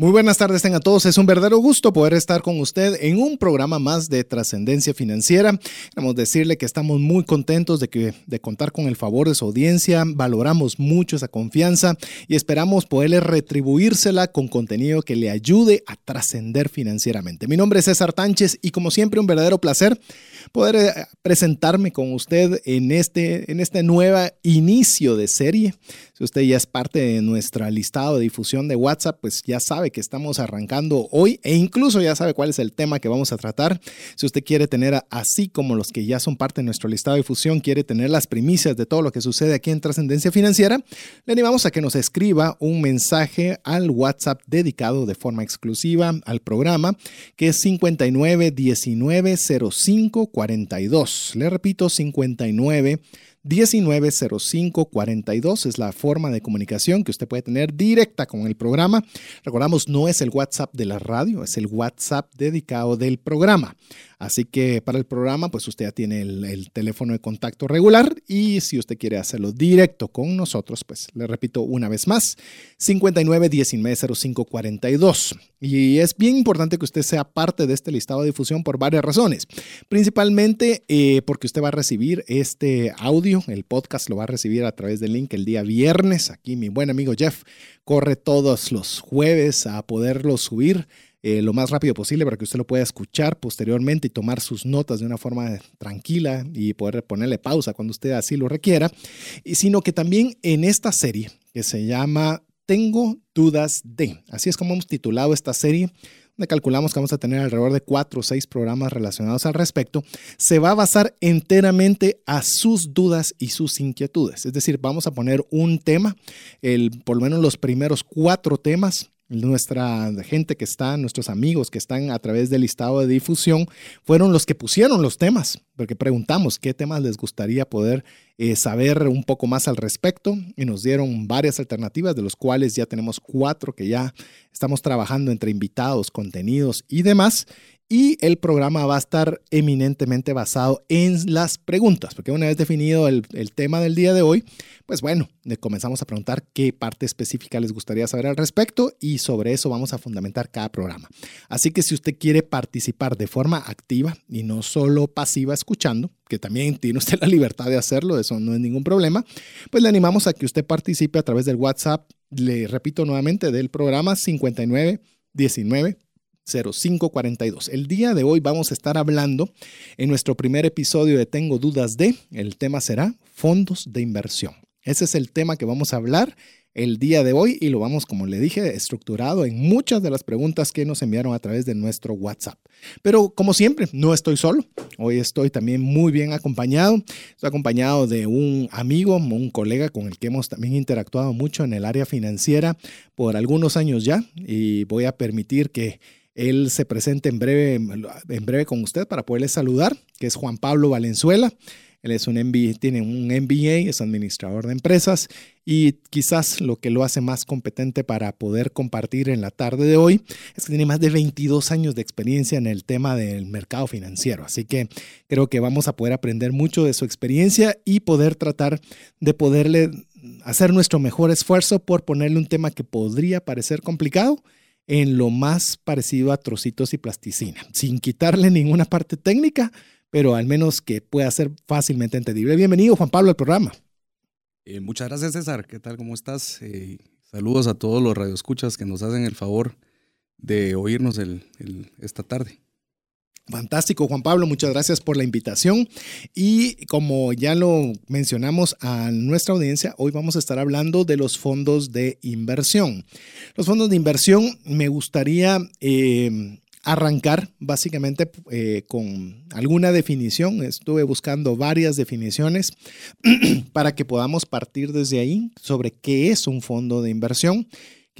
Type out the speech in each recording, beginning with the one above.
Muy buenas tardes tengan todos. Es un verdadero gusto poder estar con usted en un programa más de trascendencia financiera. Queremos decirle que estamos muy contentos de contar con el favor de su audiencia. Valoramos mucho esa confianza y esperamos poderle retribuírsela con contenido que le ayude a trascender financieramente. Mi nombre es César Tánchez y como siempre un verdadero placer poder eh, presentarme con usted en este, en este nuevo inicio de serie. Si usted ya es parte de nuestra listado de difusión de WhatsApp, pues ya sabe que estamos arrancando hoy e incluso ya sabe cuál es el tema que vamos a tratar. Si usted quiere tener, así como los que ya son parte de nuestro listado de difusión, quiere tener las primicias de todo lo que sucede aquí en Trascendencia Financiera, le animamos a que nos escriba un mensaje al WhatsApp dedicado de forma exclusiva al programa, que es 59190542. Le repito, 59 190542 es la forma de comunicación que usted puede tener directa con el programa. Recordamos, no es el WhatsApp de la radio, es el WhatsApp dedicado del programa. Así que para el programa, pues usted ya tiene el, teléfono de contacto regular y si usted quiere hacerlo directo con nosotros, pues le repito una vez más, 59 Y es bien importante que usted sea parte de este listado de difusión por varias razones. Principalmente eh, porque usted va a recibir este audio, el podcast lo va a recibir a través del link el día viernes. Aquí mi buen amigo Jeff corre todos los jueves a poderlo subir eh, lo más rápido posible para que usted lo pueda escuchar posteriormente y tomar sus notas de una forma tranquila y poder ponerle pausa cuando usted así lo requiera, y sino que también en esta serie que se llama Tengo dudas de, así es como hemos titulado esta serie, donde calculamos que vamos a tener alrededor de cuatro o seis programas relacionados al respecto, se va a basar enteramente a sus dudas y sus inquietudes. Es decir, vamos a poner un tema, el, por lo menos los primeros cuatro temas nuestra gente que está, nuestros amigos que están a través del listado de difusión, fueron los que pusieron los temas, porque preguntamos qué temas les gustaría poder eh, saber un poco más al respecto y nos dieron varias alternativas, de los cuales ya tenemos cuatro que ya estamos trabajando entre invitados, contenidos y demás y el programa va a estar eminentemente basado en las preguntas, porque una vez definido el, tema del día de hoy, pues bueno, comenzamos a preguntar qué parte específica les gustaría saber al respecto y sobre eso vamos a fundamentar cada programa. Así que si usted quiere participar de forma activa y no solo pasiva escuchando, que también tiene usted la libertad de hacerlo, eso no es ningún problema, pues le animamos a que usted participe a través del WhatsApp, le repito nuevamente, del programa 5919 0542. El día de hoy vamos a estar hablando en nuestro primer episodio de Tengo dudas de, el tema será fondos de inversión. Ese es el tema que vamos a hablar el día de hoy y lo vamos, como le dije, estructurado en muchas de las preguntas que nos enviaron a través de nuestro WhatsApp. Pero como siempre, no estoy solo. Hoy estoy también muy bien acompañado. Estoy acompañado de un amigo, un colega con el que hemos también interactuado mucho en el área financiera por algunos años ya y voy a permitir que él se presenta en breve, en breve con usted para poderle saludar, que es Juan Pablo Valenzuela. Él es un tiene un MBA, es administrador de empresas y quizás lo que lo hace más competente para poder compartir en la tarde de hoy es que tiene más de 22 años de experiencia en el tema del mercado financiero. Así que creo que vamos a poder aprender mucho de su experiencia y poder tratar de poderle hacer nuestro mejor esfuerzo por ponerle un tema que podría parecer complicado en lo más parecido a trocitos y plasticina, sin quitarle ninguna parte técnica, pero al menos que pueda ser fácilmente entendible. Bienvenido, Juan Pablo, al programa. Eh, muchas gracias, César. ¿Qué tal? ¿Cómo estás? Eh, saludos a todos los radioescuchas que nos hacen el favor de oírnos esta tarde. Fantástico, Juan Pablo, muchas gracias por la invitación. Y como ya lo mencionamos a nuestra audiencia, hoy vamos a estar hablando de los fondos de inversión. Los fondos de inversión me gustaría eh, arrancar básicamente eh, con alguna definición. Estuve buscando varias definiciones para que podamos partir desde ahí sobre qué es un fondo de inversión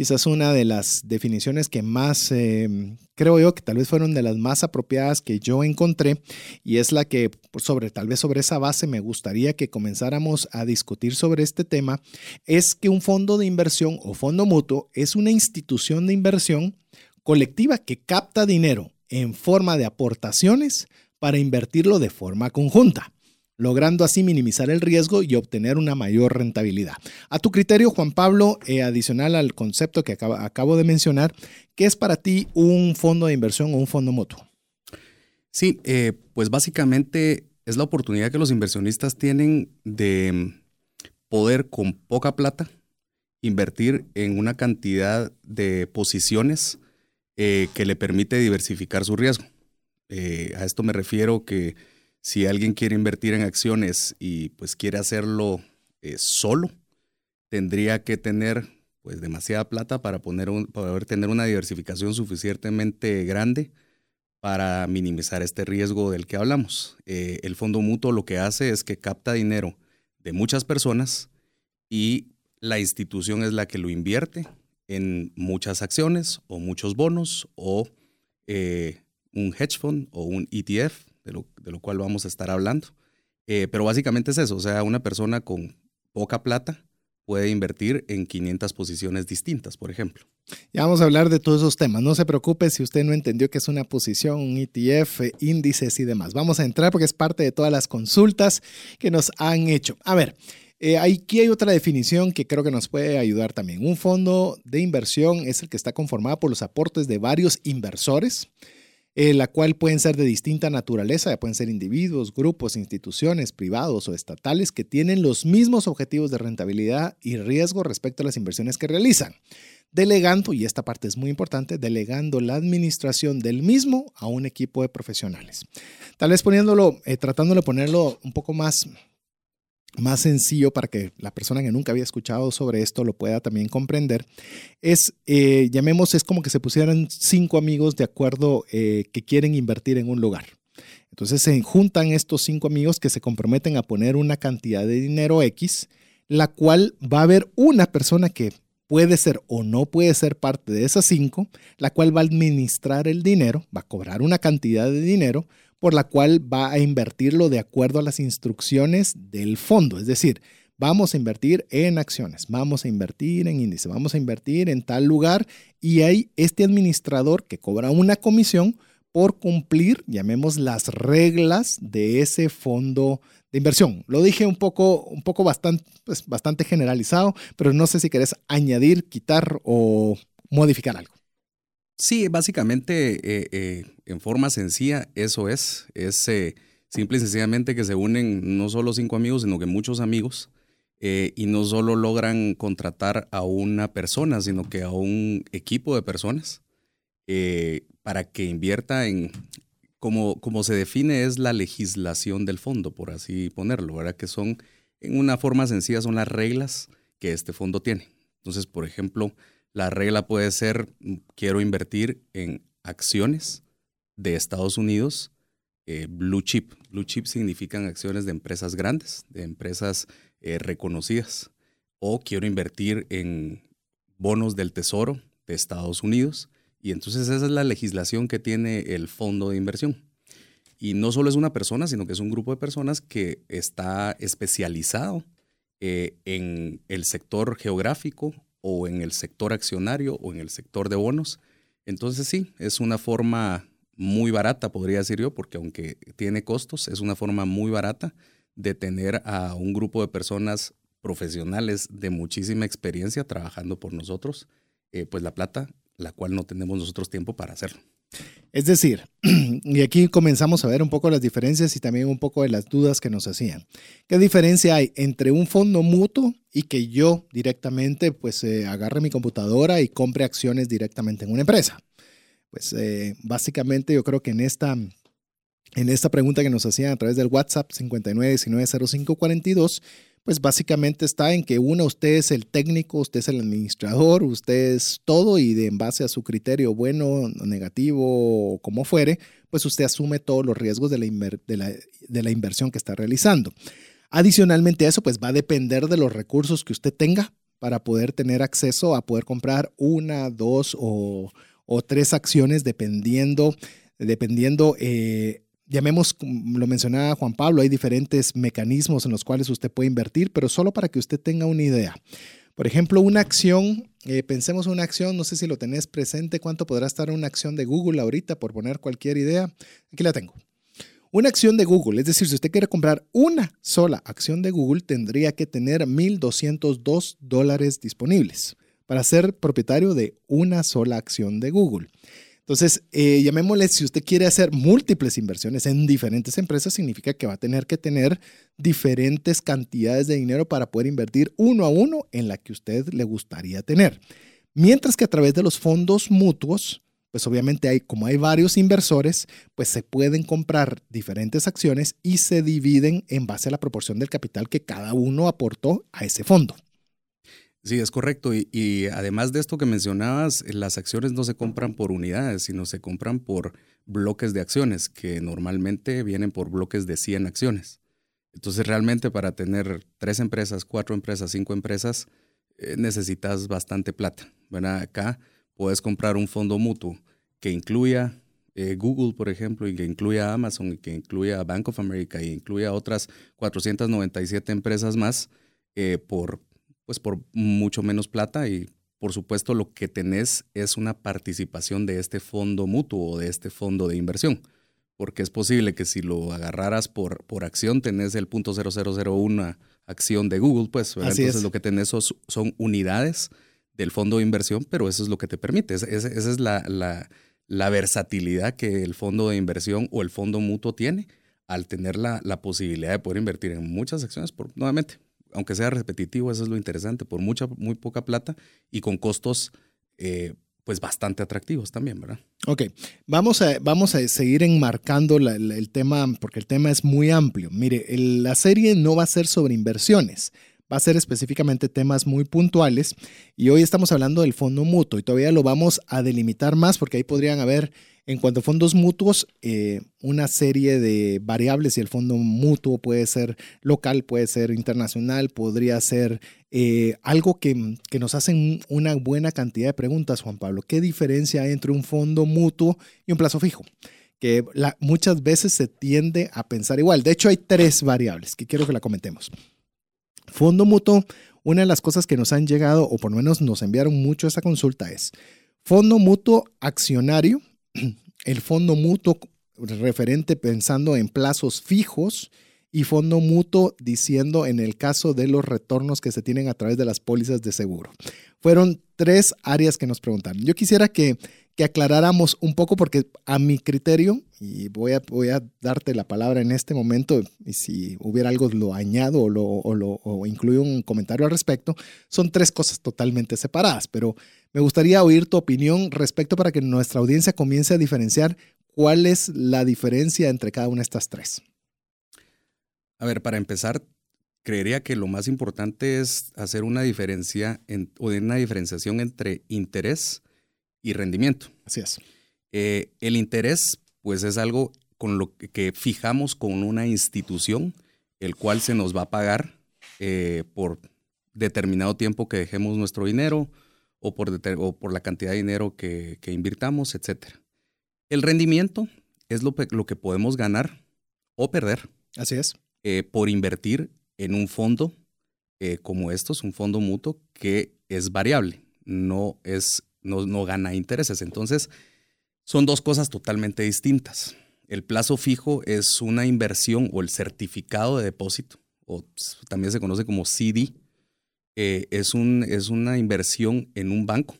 quizás una de las definiciones que más, em, creo yo, que tal vez fueron de las más apropiadas que yo encontré, y es la que sobre, tal vez sobre esa base me gustaría que comenzáramos a discutir sobre este tema, es que un fondo de inversión o fondo mutuo es una institución de inversión colectiva que capta dinero en forma de aportaciones para invertirlo de forma conjunta logrando así minimizar el riesgo y obtener una mayor rentabilidad. A tu criterio, Juan Pablo, eh, adicional al concepto que acabo de mencionar, ¿qué es para ti un fondo de inversión o un fondo mutuo? Sí, eh, pues básicamente es la oportunidad que los inversionistas tienen de poder con poca plata invertir en una cantidad de posiciones eh, que le permite diversificar su riesgo. a esto me refiero que si alguien quiere invertir en acciones y pues quiere hacerlo eh, solo, tendría que tener pues demasiada plata para poner poder tener una diversificación suficientemente grande para minimizar este riesgo del que hablamos. Eh, el fondo mutuo lo que hace es que capta dinero de muchas personas y la institución es la que lo invierte en muchas acciones o muchos bonos o eh, un hedge fund o un ETF de lo, cual vamos a estar hablando. Eh, pero básicamente es eso, o sea, una persona con poca plata puede invertir en 500 posiciones distintas, por ejemplo. Ya vamos a hablar de todos esos temas. No se preocupe si usted no entendió qué es una posición, un ETF, índices y demás. Vamos a entrar porque es parte de todas las consultas que nos han hecho. A ver, eh, aquí hay otra definición que creo que nos puede ayudar también. Un fondo de inversión es el que está conformado por los aportes de varios inversores eh, la cual pueden ser de distinta naturaleza, pueden ser individuos, grupos, instituciones, privados o estatales que tienen los mismos objetivos de rentabilidad y riesgo respecto a las inversiones que realizan, delegando, y esta parte es muy importante, delegando la administración del mismo a un equipo de profesionales. Tal vez poniéndolo, eh, tratándolo de ponerlo un poco más más sencillo para que la persona que nunca había escuchado sobre esto lo pueda también comprender, es, eh, llamemos, es como que se pusieran cinco amigos de acuerdo eh, que quieren invertir en un lugar. Entonces se juntan estos cinco amigos que se comprometen a poner una cantidad de dinero X, la cual va a haber una persona que puede ser o no puede ser parte de esas cinco, la cual va a administrar el dinero, va a cobrar una cantidad de dinero, por la cual va a invertirlo de acuerdo a las instrucciones del fondo. Es decir, vamos a invertir en acciones, vamos a invertir en índice, vamos a invertir en tal lugar y hay este administrador que cobra una comisión por cumplir, llamemos las reglas de ese fondo de inversión. Lo dije un poco, un poco bastante, pues, bastante generalizado, pero no sé si querés añadir, quitar o modificar algo. Sí, básicamente, eh, eh, en forma sencilla, eso es. Es eh, simple y sencillamente que se unen no solo cinco amigos, sino que muchos amigos. y no solo logran contratar a una persona, sino que a un equipo de personas para que invierta en, como, como se define, es la legislación del fondo, por así ponerlo, ¿verdad? Que son, en una forma sencilla, son las reglas que este fondo tiene. Entonces, por ejemplo, la regla puede ser, mm, quiero invertir en acciones de Estados Unidos, eh, blue chip. Blue chip significan acciones de empresas grandes, de empresas eh, reconocidas. O quiero invertir en bonos del tesoro de Estados Unidos. Y entonces esa es la legislación que tiene el fondo de inversión. Y no solo es una persona, sino que es un grupo de personas que está especializado eh, en el sector geográfico o en el sector accionario o en el sector de bonos. Entonces sí, es una forma muy barata, podría decir yo, porque aunque tiene costos, es una forma muy barata de tener a un grupo de personas profesionales de muchísima experiencia trabajando por nosotros, eh, pues la plata, la cual no tenemos nosotros tiempo para hacerlo. Es decir, y aquí comenzamos a ver un poco las diferencias y también un poco de las dudas que nos hacían. ¿Qué diferencia hay entre un fondo mutuo y que yo directamente pues eh, agarre mi computadora y compre acciones directamente en una empresa? Pues eh, básicamente yo creo que en esta, en esta pregunta que nos hacían a través del WhatsApp 59190542, pues básicamente está en que uno, usted es el técnico, usted es el administrador, usted es todo y de en base a su criterio bueno, negativo o como fuere, pues usted asume todos los riesgos de la, inversión que está realizando. Adicionalmente a eso, pues va a depender de los recursos que usted tenga para poder tener acceso a poder comprar una, dos o, tres acciones dependiendo, dependiendo eh, llamemos, lo mencionaba Juan Pablo, hay diferentes mecanismos en los cuales usted puede invertir, pero solo para que usted tenga una idea. Por ejemplo, una acción, eh, pensemos una acción, no sé si lo tenés presente, cuánto podrá estar una acción de Google ahorita, por poner cualquier idea. Aquí la tengo. Una acción de Google, es decir, si usted quiere comprar una sola acción de Google, tendría que tener 1.202 dólares disponibles para ser propietario de una sola acción de Google. Entonces, eh, llamémosle, si usted quiere hacer múltiples inversiones en diferentes empresas, significa que va a tener que tener diferentes cantidades de dinero para poder invertir uno a uno en la que usted le gustaría tener. Mientras que a través de los fondos mutuos, pues obviamente hay, como hay varios inversores, pues se pueden comprar diferentes acciones y se dividen en base a la proporción del capital que cada uno aportó a ese fondo. Sí, es correcto. Y, además de esto que mencionabas, las acciones no se compran por unidades, sino se compran por bloques de acciones, que normalmente vienen por bloques de 100 acciones. Entonces, realmente para tener tres empresas, cuatro empresas, cinco empresas, eh, necesitas bastante plata. Bueno, acá puedes comprar un fondo mutuo que incluya eh, Google, por ejemplo, y que incluya Amazon, y que incluya Bank of America, y incluya otras 497 empresas más eh, por, pues por mucho menos plata y por supuesto lo que tenés es una participación de este fondo mutuo o de este fondo de inversión, porque es posible que si lo agarraras por, por acción tenés el punto .0001 acción de Google, pues entonces lo que tenés son unidades del fondo de inversión, pero eso es lo que te permite. esa es la, la, versatilidad que el fondo de inversión o el fondo mutuo tiene al tener la, la posibilidad de poder invertir en muchas acciones, por, nuevamente, aunque sea repetitivo, eso es lo interesante, por mucha, muy poca plata y con costos eh, pues bastante atractivos también, ¿verdad? Ok, vamos a, vamos a seguir enmarcando el tema, porque el tema es muy amplio. Mire, la serie no va a ser sobre inversiones va a ser específicamente temas muy puntuales y hoy estamos hablando del fondo mutuo y todavía lo vamos a delimitar más porque ahí podrían haber en cuanto a fondos mutuos eh, una serie de variables y el fondo mutuo puede ser local, puede ser internacional, podría ser eh, algo que, que, nos hacen una buena cantidad de preguntas, Juan Pablo. ¿Qué diferencia hay entre un fondo mutuo y un plazo fijo? que muchas veces se tiende a pensar igual. De hecho, hay tres variables que quiero que la comentemos. Fondo mutuo, una de las cosas que nos han llegado, o por lo menos nos enviaron mucho esa consulta, es fondo mutuo accionario, el fondo mutuo referente pensando en plazos fijos y fondo mutuo diciendo en el caso de los retornos que se tienen a través de las pólizas de seguro. Fueron tres áreas que nos preguntaron. Yo quisiera que que aclaráramos un poco porque a mi criterio, y voy a, voy a darte la palabra en este momento, y si hubiera algo lo añado o, lo, o, lo, o incluyo un comentario al respecto, son tres cosas totalmente separadas, pero me gustaría oír tu opinión respecto para que nuestra audiencia comience a diferenciar cuál es la diferencia entre cada una de estas tres. A ver, para empezar, creería que lo más importante es hacer una diferencia en, o una diferenciación entre interés y rendimiento. Así es. Eh, el interés, pues es algo con lo que fijamos con una institución, el cual se nos va a pagar eh, por determinado tiempo que dejemos nuestro dinero o por, o por la cantidad de dinero que, invirtamos, etc. El rendimiento es lo, lo, que podemos ganar o perder. Así es. Eh, por invertir en un fondo como estos, un fondo mutuo que es variable, no es no, gana intereses. Entonces, son dos cosas totalmente distintas. El plazo fijo es una inversión o el certificado de depósito, o también se conoce como CD. Eh, es, un, es una inversión en un banco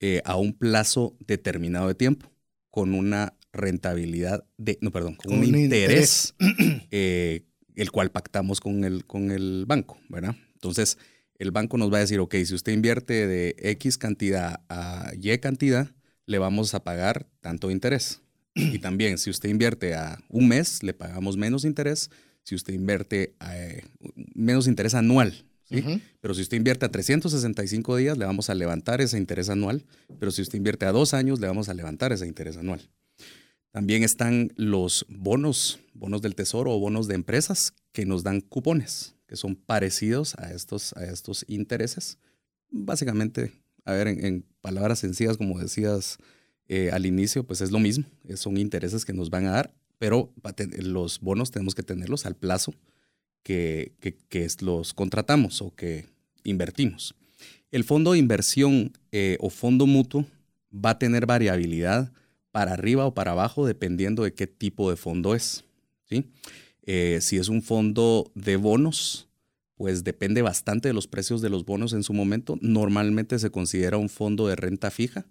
eh, a un plazo determinado de tiempo, con una rentabilidad de, no, perdón, con, un, interés, eh, el cual pactamos con el, con el banco, ¿verdad? Entonces, el banco nos va a decir, ok, si usted invierte de X cantidad a Y cantidad, le vamos a pagar tanto interés. Y también, si usted invierte a un mes, le pagamos menos interés. Si usted invierte a, eh, menos interés anual, ¿sí? Pero si usted invierte a 365 días, le vamos a levantar ese interés anual. Pero si usted invierte a dos años, le vamos a levantar ese interés anual. También están los bonos, bonos del tesoro o bonos de empresas que nos dan cupones que son parecidos a estos, a estos intereses. Básicamente, a ver, en, palabras sencillas, como decías eh, al inicio, pues es lo mismo, son intereses que nos van a dar, pero los bonos tenemos que tenerlos al plazo que, que, los contratamos o que invertimos. El fondo de inversión eh, o fondo mutuo va a tener variabilidad para arriba o para abajo dependiendo de qué tipo de fondo es. ¿sí? Eh, si es un fondo de bonos, pues depende bastante de los precios de los bonos en su momento. Normalmente se considera un fondo de renta fija.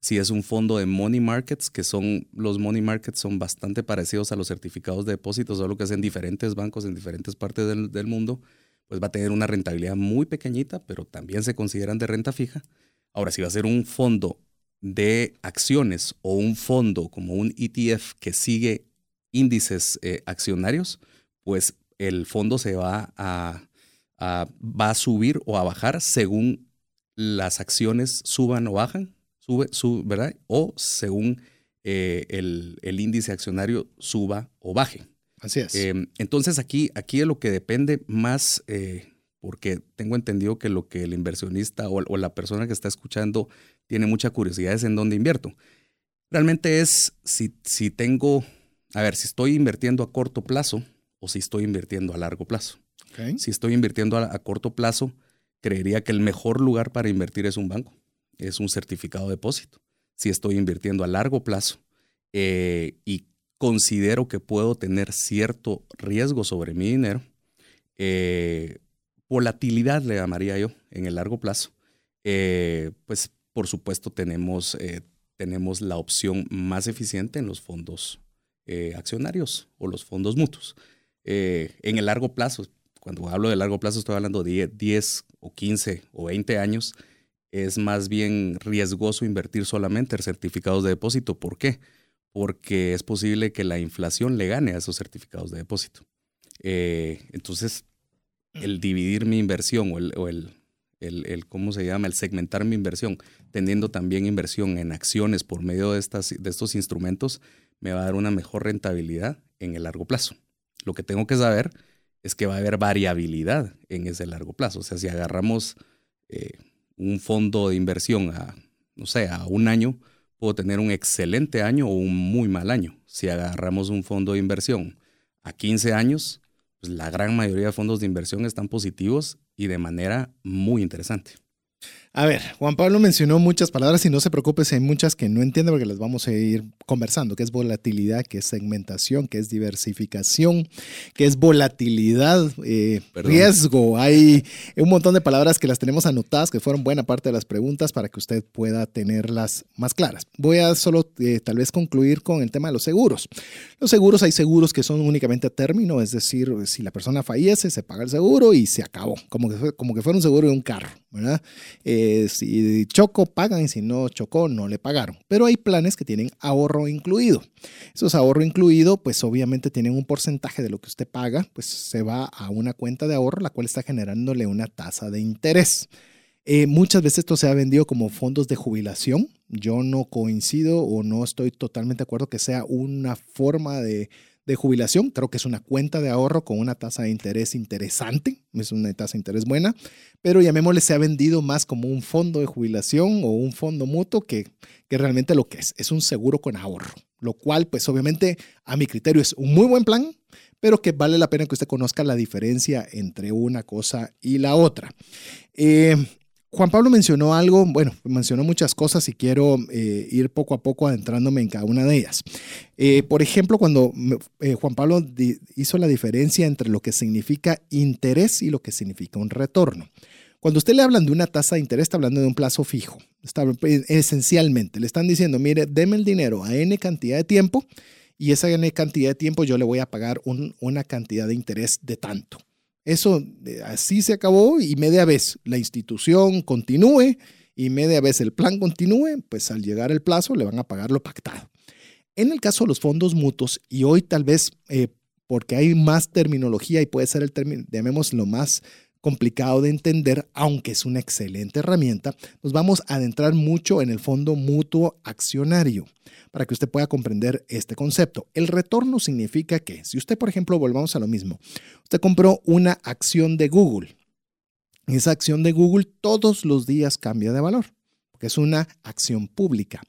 Si es un fondo de money markets, que son los money markets son bastante parecidos a los certificados de depósitos, solo que es en diferentes bancos en diferentes partes del, del mundo, pues va a tener una rentabilidad muy pequeñita, pero también se consideran de renta fija. Ahora, si va a ser un fondo de acciones o un fondo como un ETF que sigue índices eh, accionarios, pues el fondo se va a, va a subir o a bajar según las acciones suban o bajan, sube, ¿verdad? O según eh, el, índice accionario suba o baje. Así es. Em, entonces aquí, aquí es lo que depende más, eh, porque tengo entendido que lo que el inversionista o, o, la persona que está escuchando tiene mucha curiosidad es en dónde invierto. Realmente es si, si tengo a ver, si estoy invirtiendo a corto plazo o si estoy invirtiendo a largo plazo. Si estoy invirtiendo a, corto plazo, creería que el mejor lugar para invertir es un banco, es un certificado de depósito. Si estoy invirtiendo a largo plazo eh, y considero que puedo tener cierto riesgo sobre mi dinero, eh, volatilidad le llamaría yo en el largo plazo, eh, pues por supuesto tenemos, tenemos la opción más eficiente en los fondos eh, accionarios o los fondos mutuos. Eh, en el largo plazo, cuando hablo de largo plazo estoy hablando de 10, o 15 o 20 años, es más bien riesgoso invertir solamente en certificados de depósito. ¿Por qué? Porque es posible que la inflación le gane a esos certificados de depósito. Eh, entonces, el dividir mi inversión o el, el, ¿cómo se llama? El segmentar mi inversión, teniendo también inversión en acciones por medio de, estas, de estos instrumentos, me va a dar una mejor rentabilidad en el largo plazo. Lo que tengo que saber es que va a haber variabilidad en ese largo plazo. O sea, si agarramos eh, un fondo de inversión a, no sé, a un año, puedo tener un excelente año o un muy mal año. Si agarramos un fondo de inversión a 15 años, pues la gran mayoría de fondos de inversión están positivos y de manera muy interesante. A ver, Juan Pablo mencionó muchas palabras y no se preocupe si hay muchas que no entiende porque las vamos a ir conversando, que es volatilidad, que es segmentación, que es diversificación, que es volatilidad, eh, riesgo. Hay un montón de palabras que las tenemos anotadas, que fueron buena parte de las preguntas para que usted pueda tenerlas más claras. Voy a solo eh, tal vez concluir con el tema de los seguros. Los seguros, hay seguros que son únicamente a término, es decir, si la persona fallece, se paga el seguro y se acabó, como que, como que fuera un seguro de un carro, ¿verdad? Eh, si choco, pagan y si no chocó, no le pagaron. Pero hay planes que tienen ahorro incluido. Esos ahorro incluido, pues obviamente tienen un porcentaje de lo que usted paga, pues se va a una cuenta de ahorro, la cual está generándole una tasa de interés. Eh, muchas veces esto se ha vendido como fondos de jubilación. Yo no coincido o no estoy totalmente de acuerdo que sea una forma de de jubilación. Creo que es una cuenta de ahorro con una tasa de interés interesante, es una tasa de interés buena, pero llamémosle se ha vendido más como un fondo de jubilación o un fondo mutuo que, que realmente lo que es, es un seguro con ahorro, lo cual pues obviamente a mi criterio es un muy buen plan, pero que vale la pena que usted conozca la diferencia entre una cosa y la otra. Eh, Juan Pablo mencionó algo, bueno, mencionó muchas cosas y quiero eh, ir poco a poco adentrándome en cada una de ellas. Eh, por ejemplo, cuando eh, Juan Pablo hizo la diferencia entre lo que significa interés y lo que significa un retorno. Cuando usted le hablan de una tasa de interés, está hablando de un plazo fijo. Esencialmente, le están diciendo, mire, deme el dinero a N cantidad de tiempo y esa N cantidad de tiempo yo le voy a pagar una cantidad de interés de tanto. Eso eh, así se acabó y media vez la institución continúe y media vez el plan continúe, pues al llegar el plazo le van a pagar lo pactado. En el caso de los fondos mutuos, y hoy tal vez eh, porque hay más terminología y puede ser el término, llamémoslo más complicado de entender, aunque es una excelente herramienta, nos vamos a adentrar mucho en el fondo mutuo accionario para que usted pueda comprender este concepto. El retorno significa que si usted, por ejemplo, volvamos a lo mismo, usted compró una acción de Google, esa acción de Google todos los días cambia de valor, porque es una acción pública.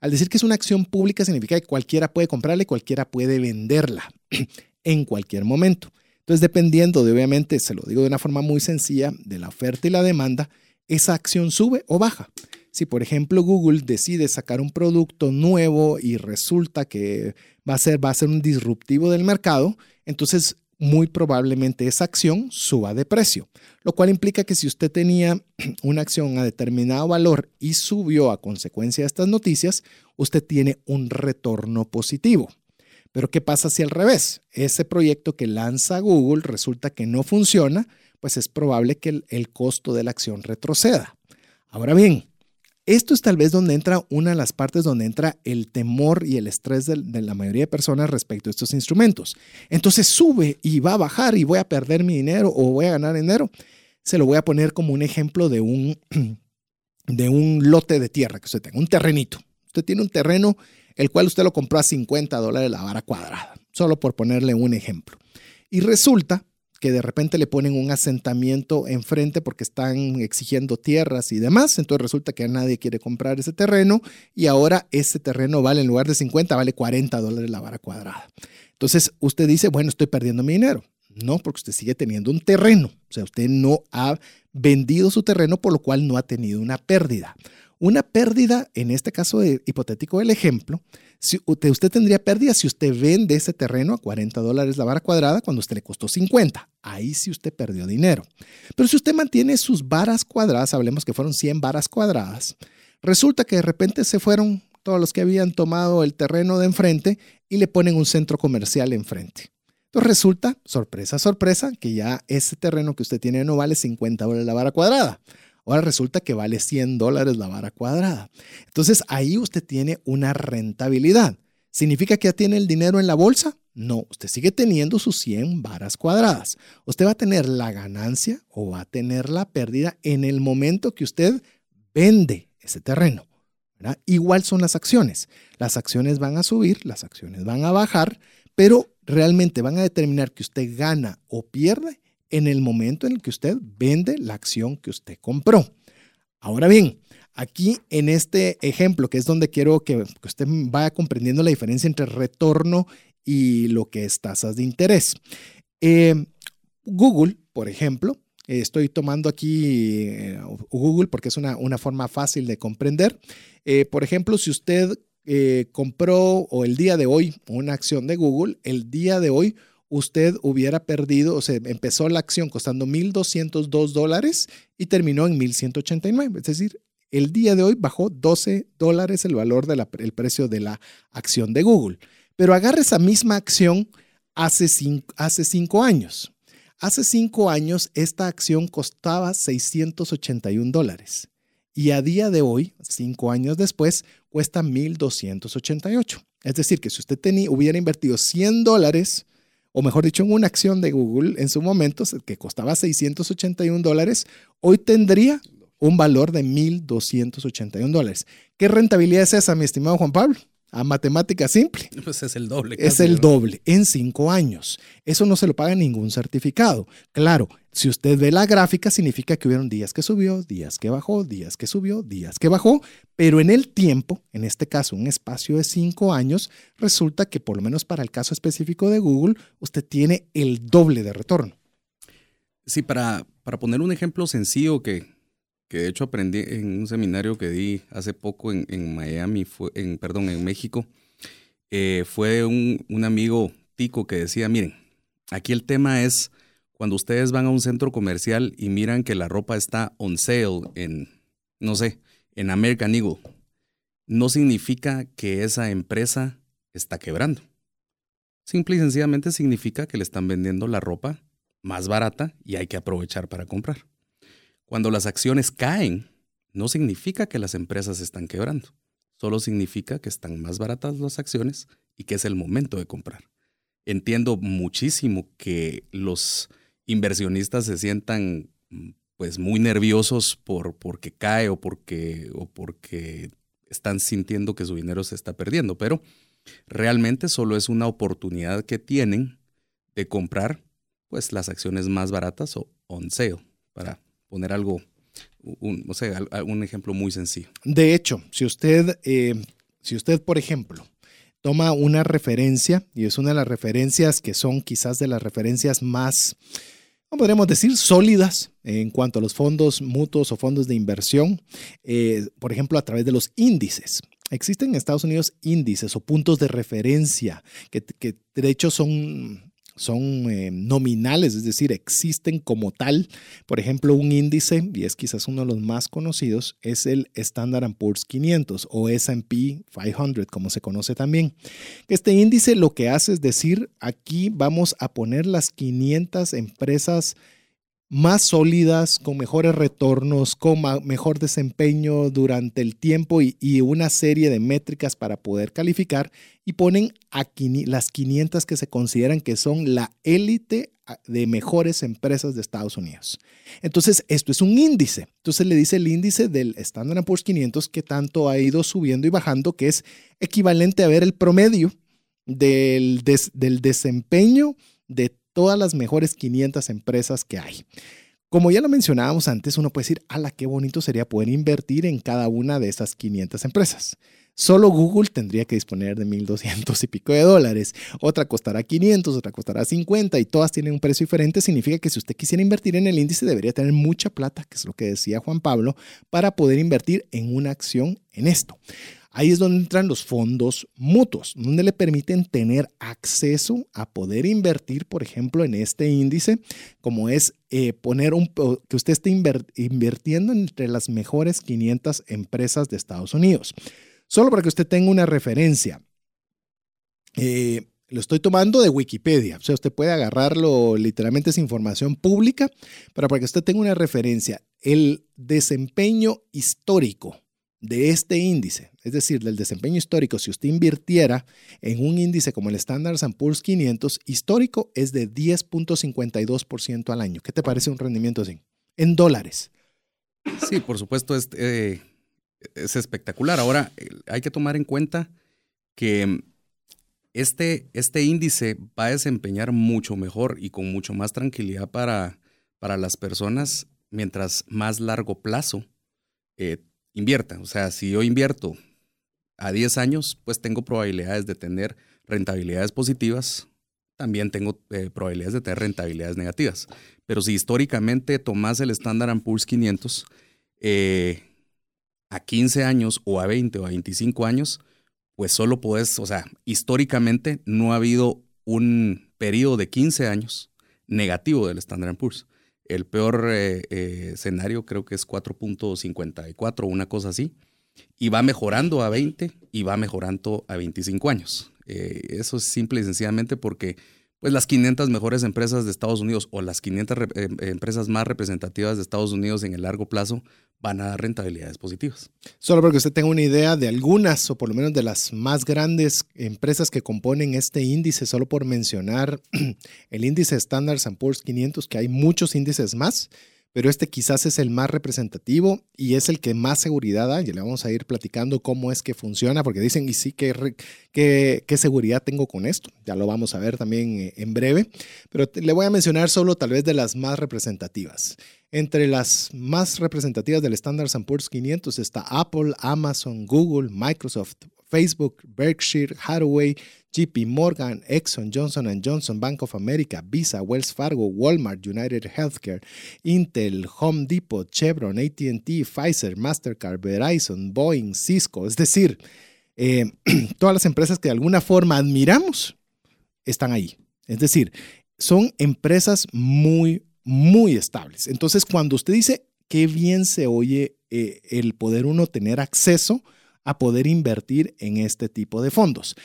Al decir que es una acción pública significa que cualquiera puede comprarla y cualquiera puede venderla en cualquier momento. Entonces, dependiendo de, obviamente, se lo digo de una forma muy sencilla, de la oferta y la demanda, esa acción sube o baja. Si, por ejemplo, Google decide sacar un producto nuevo y resulta que va a ser, va a ser un disruptivo del mercado, entonces muy probablemente esa acción suba de precio, lo cual implica que si usted tenía una acción a determinado valor y subió a consecuencia de estas noticias, usted tiene un retorno positivo. Pero ¿qué pasa si al revés? Ese proyecto que lanza Google resulta que no funciona, pues es probable que el, costo de la acción retroceda. Ahora bien, esto es tal vez donde entra una de las partes donde entra el temor y el estrés de, de, la mayoría de personas respecto a estos instrumentos. Entonces sube y va a bajar y voy a perder mi dinero o voy a ganar dinero. Se lo voy a poner como un ejemplo de un, de un lote de tierra que usted tenga, un terrenito. Usted tiene un terreno el cual usted lo compró a 50 dólares la vara cuadrada, solo por ponerle un ejemplo. Y resulta que de repente le ponen un asentamiento enfrente porque están exigiendo tierras y demás, entonces resulta que nadie quiere comprar ese terreno y ahora ese terreno vale en lugar de 50, vale 40 dólares la vara cuadrada. Entonces usted dice, bueno, estoy perdiendo mi dinero. No, porque usted sigue teniendo un terreno, o sea, usted no ha vendido su terreno, por lo cual no ha tenido una pérdida. Una pérdida, en este caso hipotético del ejemplo, si usted, tendría pérdida si usted vende ese terreno a 40 dólares la vara cuadrada cuando usted le costó 50. Ahí sí usted perdió dinero. Pero si usted mantiene sus varas cuadradas, hablemos que fueron 100 varas cuadradas, resulta que de repente se fueron todos los que habían tomado el terreno de enfrente y le ponen un centro comercial enfrente. Entonces resulta, sorpresa, sorpresa, que ya ese terreno que usted tiene no vale 50 dólares la vara cuadrada. Ahora resulta que vale 100 dólares la vara cuadrada. Entonces ahí usted tiene una rentabilidad. ¿Significa que ya tiene el dinero en la bolsa? No, usted sigue teniendo sus 100 varas cuadradas. Usted va a tener la ganancia o va a tener la pérdida en el momento que usted vende ese terreno. Igual son las acciones. Las acciones van a subir, las acciones van a bajar, pero realmente van a determinar que usted gana o pierde en el momento en el que usted vende la acción que usted compró. Ahora bien, aquí en este ejemplo, que es donde quiero que, usted vaya comprendiendo la diferencia entre retorno y lo que es tasas de interés. Eh, Google, por ejemplo, estoy tomando aquí eh, Google porque es una, forma fácil de comprender. Eh, por ejemplo, si usted compró o el día de hoy una acción de Google, el día de hoy usted hubiera perdido, o sea, empezó la acción costando 1.202 dólares y terminó en 1.189. Es decir, el día de hoy bajó 12 dólares el valor del precio de la acción de Google. Pero agarre esa misma acción hace cinco, años. Hace cinco años esta acción costaba 681 dólares y a día de hoy, cinco años después, cuesta 1.288. Es decir, que si usted hubiera invertido 100 dólares, o mejor dicho, en una acción de Google en su momento que costaba 681 dólares, hoy tendría un valor de 1.281 dólares. ¿Qué rentabilidad es esa, mi estimado Juan Pablo? A matemática simple. Pues es el doble. es el doble en cinco años. Eso no se lo paga ningún certificado. Claro, si usted ve la gráfica, significa que hubieron días que subió, días que bajó, días que subió, días que bajó, pero en el tiempo, en este caso un espacio de cinco años, resulta que por lo menos para el caso específico de Google, usted tiene el doble de retorno. Sí, para, para poner un ejemplo sencillo que, que de hecho aprendí en un seminario que di hace poco en, Miami, fue, en, perdón, en México. Eh, fue un, un, amigo tico que decía, miren, aquí el tema es cuando ustedes van a un centro comercial y miran que la ropa está on sale en, no sé, en American Eagle, no significa que esa empresa está quebrando. Simple y sencillamente significa que le están vendiendo la ropa más barata y hay que aprovechar para comprar. Cuando las acciones caen, no significa que las empresas están quebrando, solo significa que están más baratas las acciones y que es el momento de comprar. Entiendo muchísimo que los inversionistas se sientan pues muy nerviosos por porque cae o porque, o porque están sintiendo que su dinero se está perdiendo, pero realmente solo es una oportunidad que tienen de comprar pues las acciones más baratas o on sale, para poner algo, un, o sea, un ejemplo muy sencillo. De hecho, si usted, eh, si usted, por ejemplo, toma una referencia, y es una de las referencias que son quizás de las referencias más, ¿cómo podríamos decir?, sólidas en cuanto a los fondos mutuos o fondos de inversión, eh, por ejemplo, a través de los índices. Existen en Estados Unidos índices o puntos de referencia que de hecho son son eh, nominales, es decir, existen como tal. Por ejemplo, un índice, y es quizás uno de los más conocidos, es el Standard Poor's 500 o SP 500, como se conoce también. Este índice lo que hace es decir, aquí vamos a poner las 500 empresas más sólidas, con mejores retornos, con mejor desempeño durante el tiempo y, una serie de métricas para poder calificar y ponen aquí las 500 que se consideran que son la élite ah, de mejores empresas de Estados Unidos. Entonces, esto es un índice. Entonces le dice el índice del Standard Poor's 500 que tanto ha ido subiendo y bajando, que es equivalente a ver el promedio del, del desempeño de todas las mejores 500 empresas que hay. Como ya lo mencionábamos antes, uno puede decir, ala, qué bonito sería poder invertir en cada una de esas 500 empresas. Solo Google tendría que disponer de 1.200 y pico de dólares. Otra costará 500, otra costará 50 y todas tienen un precio diferente. Significa que si usted quisiera invertir en el índice debería tener mucha plata, que es lo que decía Juan Pablo, para poder invertir en una acción en esto. Ahí es donde entran los fondos mutuos, donde le permiten tener acceso a poder invertir, por ejemplo, en este índice, como es eh, poner un, que usted esté invirtiendo entre las mejores 500 empresas de Estados Unidos. Solo para que usted tenga una referencia. Eh, lo estoy tomando de Wikipedia, o sea, usted puede agarrarlo, literalmente es información pública, pero para que usted tenga una referencia, el desempeño histórico de este índice, es decir, del desempeño histórico, si usted invirtiera en un índice como el Standard Poor's 500 histórico, es de 10.52% al año. ¿Qué te parece un rendimiento así? En dólares. Sí, por supuesto, es, eh, es espectacular. Ahora, hay que tomar en cuenta que este, este índice va a desempeñar mucho mejor y con mucho más tranquilidad para, para las personas mientras más largo plazo eh, invierta. O sea, si yo invierto a 10 años, pues tengo probabilidades de tener rentabilidades positivas, también tengo eh, probabilidades de tener rentabilidades negativas. Pero si históricamente tomas el Standard Poor's 500 eh, a 15 años o a 20 o a 25 años, pues solo puedes, o sea, históricamente no ha habido un periodo de 15 años negativo del Standard Poor's. El peor eh, eh, escenario creo que es 4.54, una cosa así. Y va mejorando a 20 y va mejorando a 25 años. Eh, eso es simple y sencillamente porque pues las 500 mejores empresas de Estados Unidos o las 500 empresas más representativas de Estados Unidos en el largo plazo van a dar rentabilidades positivas. Solo para que usted tenga una idea de algunas o por lo menos de las más grandes empresas que componen este índice, solo por mencionar el índice Standard Poor's 500, que hay muchos índices más, pero este quizás es el más representativo y es el que más seguridad da. Y le vamos a ir platicando cómo es que funciona, porque dicen, y sí, ¿qué, qué, qué seguridad tengo con esto? Ya lo vamos a ver también eh, en breve, pero le voy a mencionar solo tal vez de las más representativas. Entre las más representativas del Standard Poor's 500 está Apple, Amazon, Google, Microsoft, Facebook, Berkshire Hathaway, JP Morgan, Exxon, Johnson Johnson, Bank of America, Visa, Wells Fargo, Walmart, United Healthcare, Intel, Home Depot, Chevron, ATT, Pfizer, Mastercard, Verizon, Boeing, Cisco. Es decir, eh, todas las empresas que de alguna forma admiramos están ahí. Es decir, son empresas muy, muy estables. Entonces, cuando usted dice, qué bien se oye eh, el poder uno tener acceso a poder invertir en este tipo de fondos.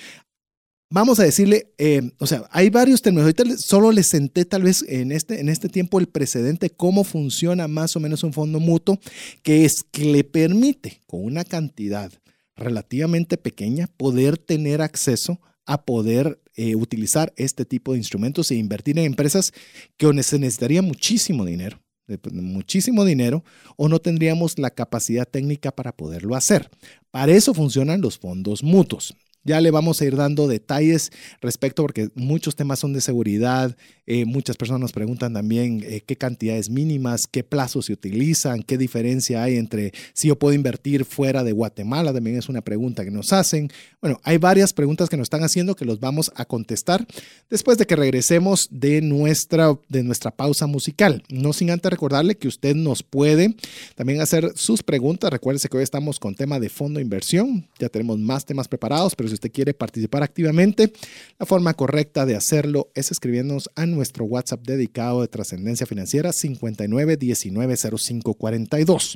Vamos a decirle, eh, o sea, hay varios términos. Ahorita solo le senté tal vez en este, en este tiempo el precedente, cómo funciona más o menos un fondo mutuo, que es que le permite con una cantidad relativamente pequeña poder tener acceso a poder eh, utilizar este tipo de instrumentos e invertir en empresas que se necesitaría muchísimo dinero de muchísimo dinero, o no tendríamos la capacidad técnica para poderlo hacer. Para eso funcionan los fondos mutuos. Ya le vamos a ir dando detalles respecto porque muchos temas son de seguridad. Eh, muchas personas nos preguntan también eh, qué cantidades mínimas, qué plazos se utilizan, qué diferencia hay entre si yo puedo invertir fuera de Guatemala. También es una pregunta que nos hacen. Bueno, hay varias preguntas que nos están haciendo que los vamos a contestar después de que regresemos de nuestra, de nuestra pausa musical. No sin antes recordarle que usted nos puede también hacer sus preguntas. Recuérdese que hoy estamos con tema de fondo inversión. Ya tenemos más temas preparados, pero si usted quiere participar activamente, la forma correcta de hacerlo es escribiéndonos a nuestro WhatsApp dedicado de trascendencia financiera 59190542.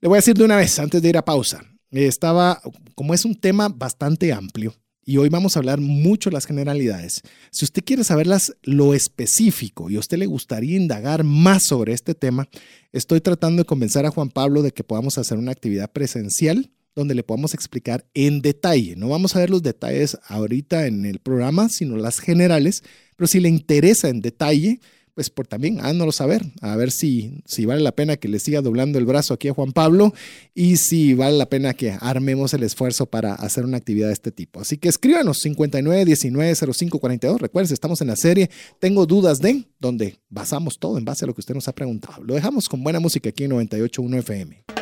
Le voy a decir de una vez, antes de ir a pausa, estaba, como es un tema bastante amplio, y hoy vamos a hablar mucho de las generalidades. Si usted quiere saberlas lo específico y usted le gustaría indagar más sobre este tema, estoy tratando de convencer a Juan Pablo de que podamos hacer una actividad presencial donde le podamos explicar en detalle. No vamos a ver los detalles ahorita en el programa, sino las generales, pero si le interesa en detalle, pues por también háganoslo saber, a ver si, si vale la pena que le siga doblando el brazo aquí a Juan Pablo y si vale la pena que armemos el esfuerzo para hacer una actividad de este tipo. Así que escríbanos 59190542. Recuerden, estamos en la serie Tengo dudas de, donde basamos todo en base a lo que usted nos ha preguntado. Lo dejamos con buena música aquí en 981 FM.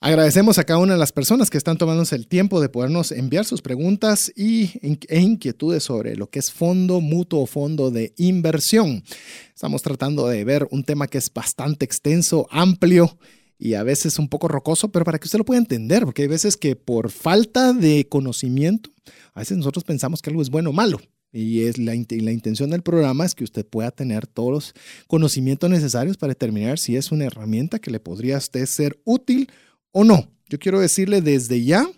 Agradecemos a cada una de las personas que están tomándose el tiempo de podernos enviar sus preguntas y, e inquietudes sobre lo que es fondo mutuo o fondo de inversión. Estamos tratando de ver un tema que es bastante extenso, amplio y a veces un poco rocoso, pero para que usted lo pueda entender, porque hay veces que por falta de conocimiento, a veces nosotros pensamos que algo es bueno o malo. Y es la, la, intención del programa es que usted pueda tener todos los conocimientos necesarios para determinar si es una herramienta que le podría a usted ser útil o no. Yo quiero decirle desde ya,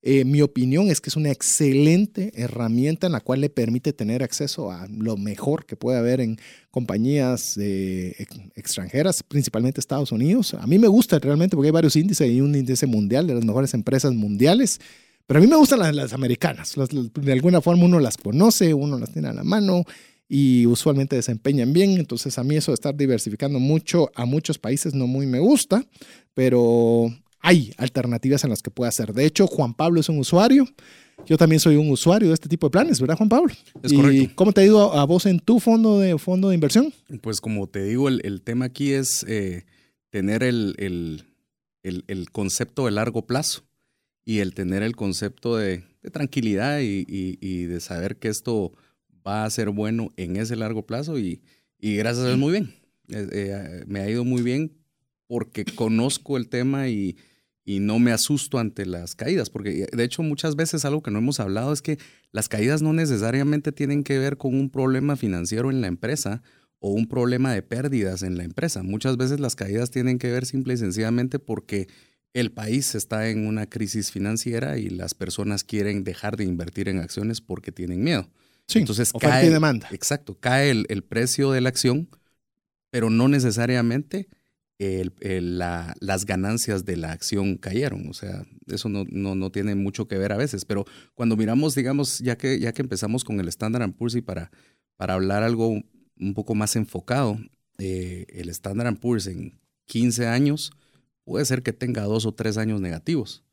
eh, mi opinión es que es una excelente herramienta en la cual le permite tener acceso a lo mejor que puede haber en compañías eh, extranjeras, principalmente Estados Unidos. A mí me gusta realmente porque hay varios índices y un índice mundial de las mejores empresas mundiales. Pero a mí me gustan las, americanas. de alguna forma uno las conoce, uno las tiene a la mano y usualmente desempeñan bien. Entonces a mí eso de estar diversificando mucho a muchos países no muy me gusta, pero hay alternativas en las que puede hacer. De hecho, Juan Pablo es un usuario. Yo también soy un usuario de este tipo de planes, ¿verdad, Juan Pablo? Es ¿Y cómo te ha ido a vos en tu fondo de, fondo de inversión? Pues como te digo, el, tema aquí es eh, tener el, el, concepto de largo plazo y el tener el concepto de, tranquilidad y, de saber que esto va a ser bueno en ese largo plazo y, gracias a Dios muy bien. Eh, eh, me ha ido muy bien porque conozco el tema y, y no me asusto ante las caídas, porque de hecho muchas veces algo que no hemos hablado es que las caídas no necesariamente tienen que ver con un problema financiero en la empresa o un problema de pérdidas en la empresa. Muchas veces las caídas tienen que ver simple y sencillamente porque el país está en una crisis financiera y las personas quieren dejar de invertir en acciones porque tienen miedo. Sí, Entonces cae demanda. Exacto, cae el, el precio de la acción, pero no necesariamente las ganancias de la acción cayeron. O sea, eso no, no, tiene mucho que ver a veces. Pero cuando miramos, digamos, ya que, ya que empezamos con el Standard Poor's y para, para hablar algo un poco más enfocado, eh, el Standard Poor's en 15 años puede ser que tenga dos o tres años negativos,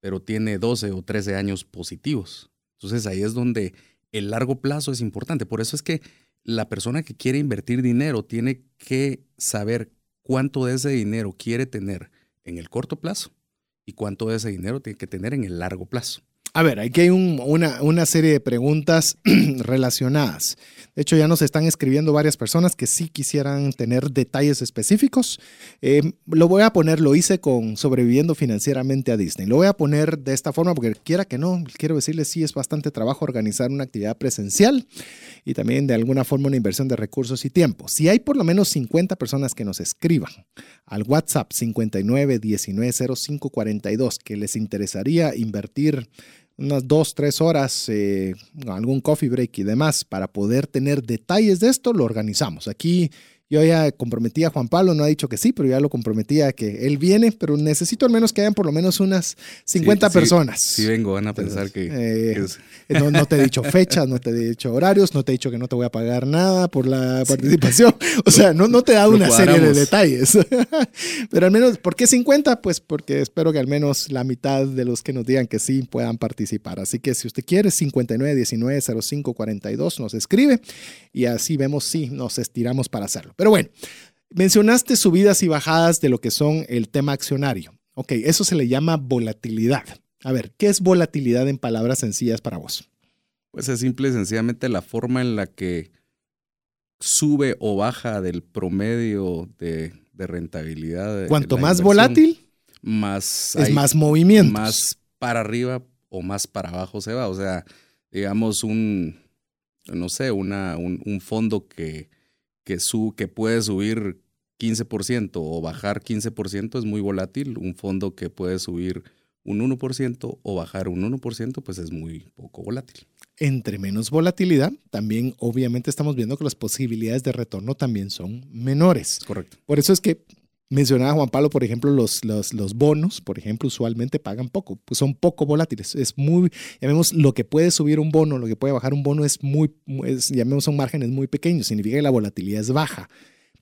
pero tiene 12 o 13 años positivos. Entonces ahí es donde el largo plazo es importante. Por eso es que la persona que quiere invertir dinero tiene que saber cuánto de ese dinero quiere tener en el corto plazo y cuánto de ese dinero tiene que tener en el largo plazo. A ver, aquí hay una, una, serie de preguntas relacionadas. De hecho, ya nos están escribiendo varias personas que sí quisieran tener detalles específicos. Eh, lo voy a poner, lo hice con sobreviviendo financieramente a Disney. Lo voy a poner de esta forma porque quiera que no, quiero decirles, sí es bastante trabajo organizar una actividad presencial y también de alguna forma una inversión de recursos y tiempo. Si hay por lo menos 50 personas que nos escriban al WhatsApp 59 19 05 42 que les interesaría invertir unas dos, tres horas, eh, algún coffee break y demás, para poder tener detalles de esto, lo organizamos. Aquí yo ya comprometí a Juan Pablo, no ha dicho que sí, pero ya lo comprometía que él viene, pero necesito al menos que hayan por lo menos unas 50 personas. Sí, vengo, van a pensar que... Eh, no, te he dicho fechas, no te he dicho horarios, no te he dicho que no te voy a pagar nada por la participación. O sea, no, no te he dado una serie de detalles. pero al menos, ¿por qué 50? Pues porque espero que al menos la mitad de los que nos digan que sí puedan participar. Así que si usted quiere, 59190542 nos escribe y así vemos si nos estiramos para hacerlo. Pero bueno, mencionaste subidas y bajadas de lo que son el tema accionario. Ok, eso se le llama volatilidad. A ver, ¿qué es volatilidad en palabras sencillas para vos? Pues es simple y sencillamente la forma en la que sube o baja del promedio de, rentabilidad. Cuanto más volátil, más es más movimiento. Más para arriba o más para abajo se va. O sea, digamos un, no sé, una, un fondo que que, su, que puede subir 15% o bajar 15% es muy volátil. Un fondo que puede subir un 1% o bajar un 1%, pues es muy poco volátil. Entre menos volatilidad, también obviamente estamos viendo que las posibilidades de retorno también son menores. Correcto. Por eso es que mencionaba Juan Pablo, por ejemplo, los, los, los, bonos, por ejemplo, usualmente pagan poco, pues son poco volátiles. Es muy, llamemos, lo que puede subir un bono, lo que puede bajar un bono es muy, es, llamemos, son márgenes muy pequeños, significa que la volatilidad es baja.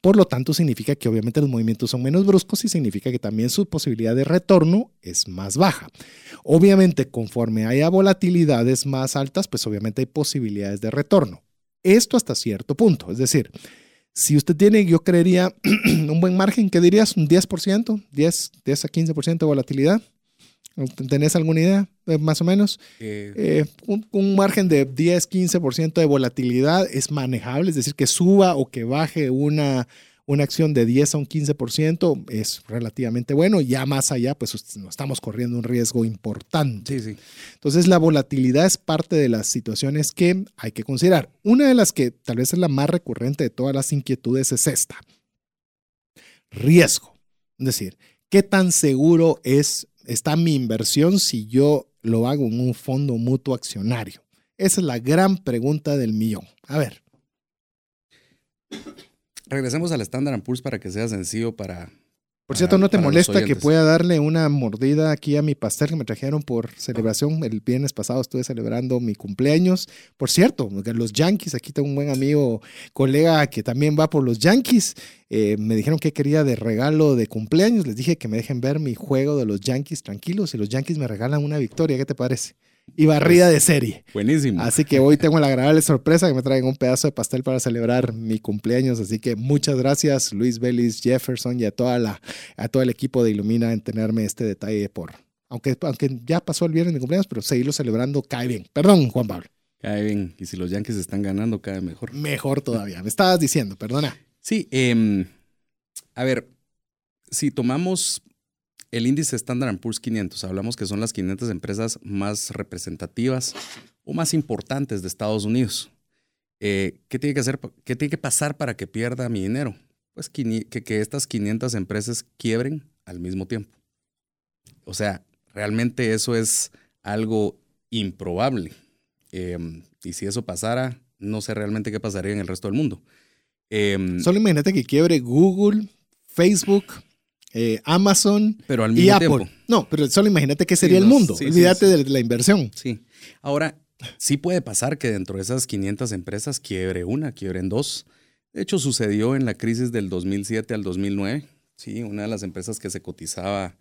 Por lo tanto, significa que obviamente los movimientos son menos bruscos y significa que también su posibilidad de retorno es más baja. Obviamente, conforme haya volatilidades más altas, pues obviamente hay posibilidades de retorno. Esto hasta cierto punto, es decir, si usted tiene, yo creería, un buen margen, ¿qué dirías? ¿Un 10%? 10, 10 a 15% de volatilidad. ¿Tenés alguna idea, eh, más o menos? Eh, eh, un, margen de 10, 15% de volatilidad es manejable, es decir, que suba o que baje una, una acción de 10 a un 15% es relativamente bueno. Ya más allá, pues estamos corriendo un riesgo importante. Sí, sí. Entonces, la volatilidad es parte de las situaciones que hay que considerar. Una de las que tal vez es la más recurrente de todas las inquietudes es esta. Riesgo. Es decir, ¿qué tan seguro es, está mi inversión si yo lo hago en un fondo mutuo accionario? Esa es la gran pregunta del millón. A ver. Regresemos al Standard Poor's para que sea sencillo para. Por cierto, ¿no te molesta que pueda darle una mordida aquí a mi pastel que me trajeron por celebración? El viernes pasado estuve celebrando mi cumpleaños. Por cierto, los Yankees, aquí tengo un buen amigo, colega que también va por los Yankees. Eh, me dijeron que quería de regalo de cumpleaños. Les dije que me dejen ver mi juego de los Yankees tranquilos y los Yankees me regalan una victoria. ¿Qué te parece? Y barrida de serie. Buenísimo. Así que hoy tengo la agradable sorpresa que me traigan un pedazo de pastel para celebrar mi cumpleaños. Así que muchas gracias, Luis Vélez, Jefferson y a, toda la, a todo el equipo de Ilumina en tenerme este detalle por. Aunque, aunque ya pasó el viernes de cumpleaños, pero seguirlo celebrando cae bien. Perdón, Juan Pablo. Cae bien. Y si los Yankees están ganando, cae mejor. Mejor todavía. Me estabas diciendo, perdona. Sí, em, a ver, si tomamos el índice Standard Poor's 500, hablamos que son las 500 empresas más representativas o más importantes de Estados Unidos. Eh, ¿qué, tiene que hacer, ¿Qué tiene que pasar para que pierda mi dinero? Pues que, que, estas 500 empresas quiebren al mismo tiempo. O sea, realmente eso es algo improbable. Em, y si eso pasara, no sé realmente qué pasaría en el resto del mundo. Em, Solo imagínate que quiebre Google, Facebook, eh, Amazon pero al y Apple. No, pero solo imagínate qué sería el mundo. Olvídate de la inversión. Sí. Ahora, sí puede pasar que dentro de esas 500 empresas quiebre una, quiebren dos. De hecho, sucedió en la crisis del 2007 al 2009, Sí, una de las empresas que se cotizaba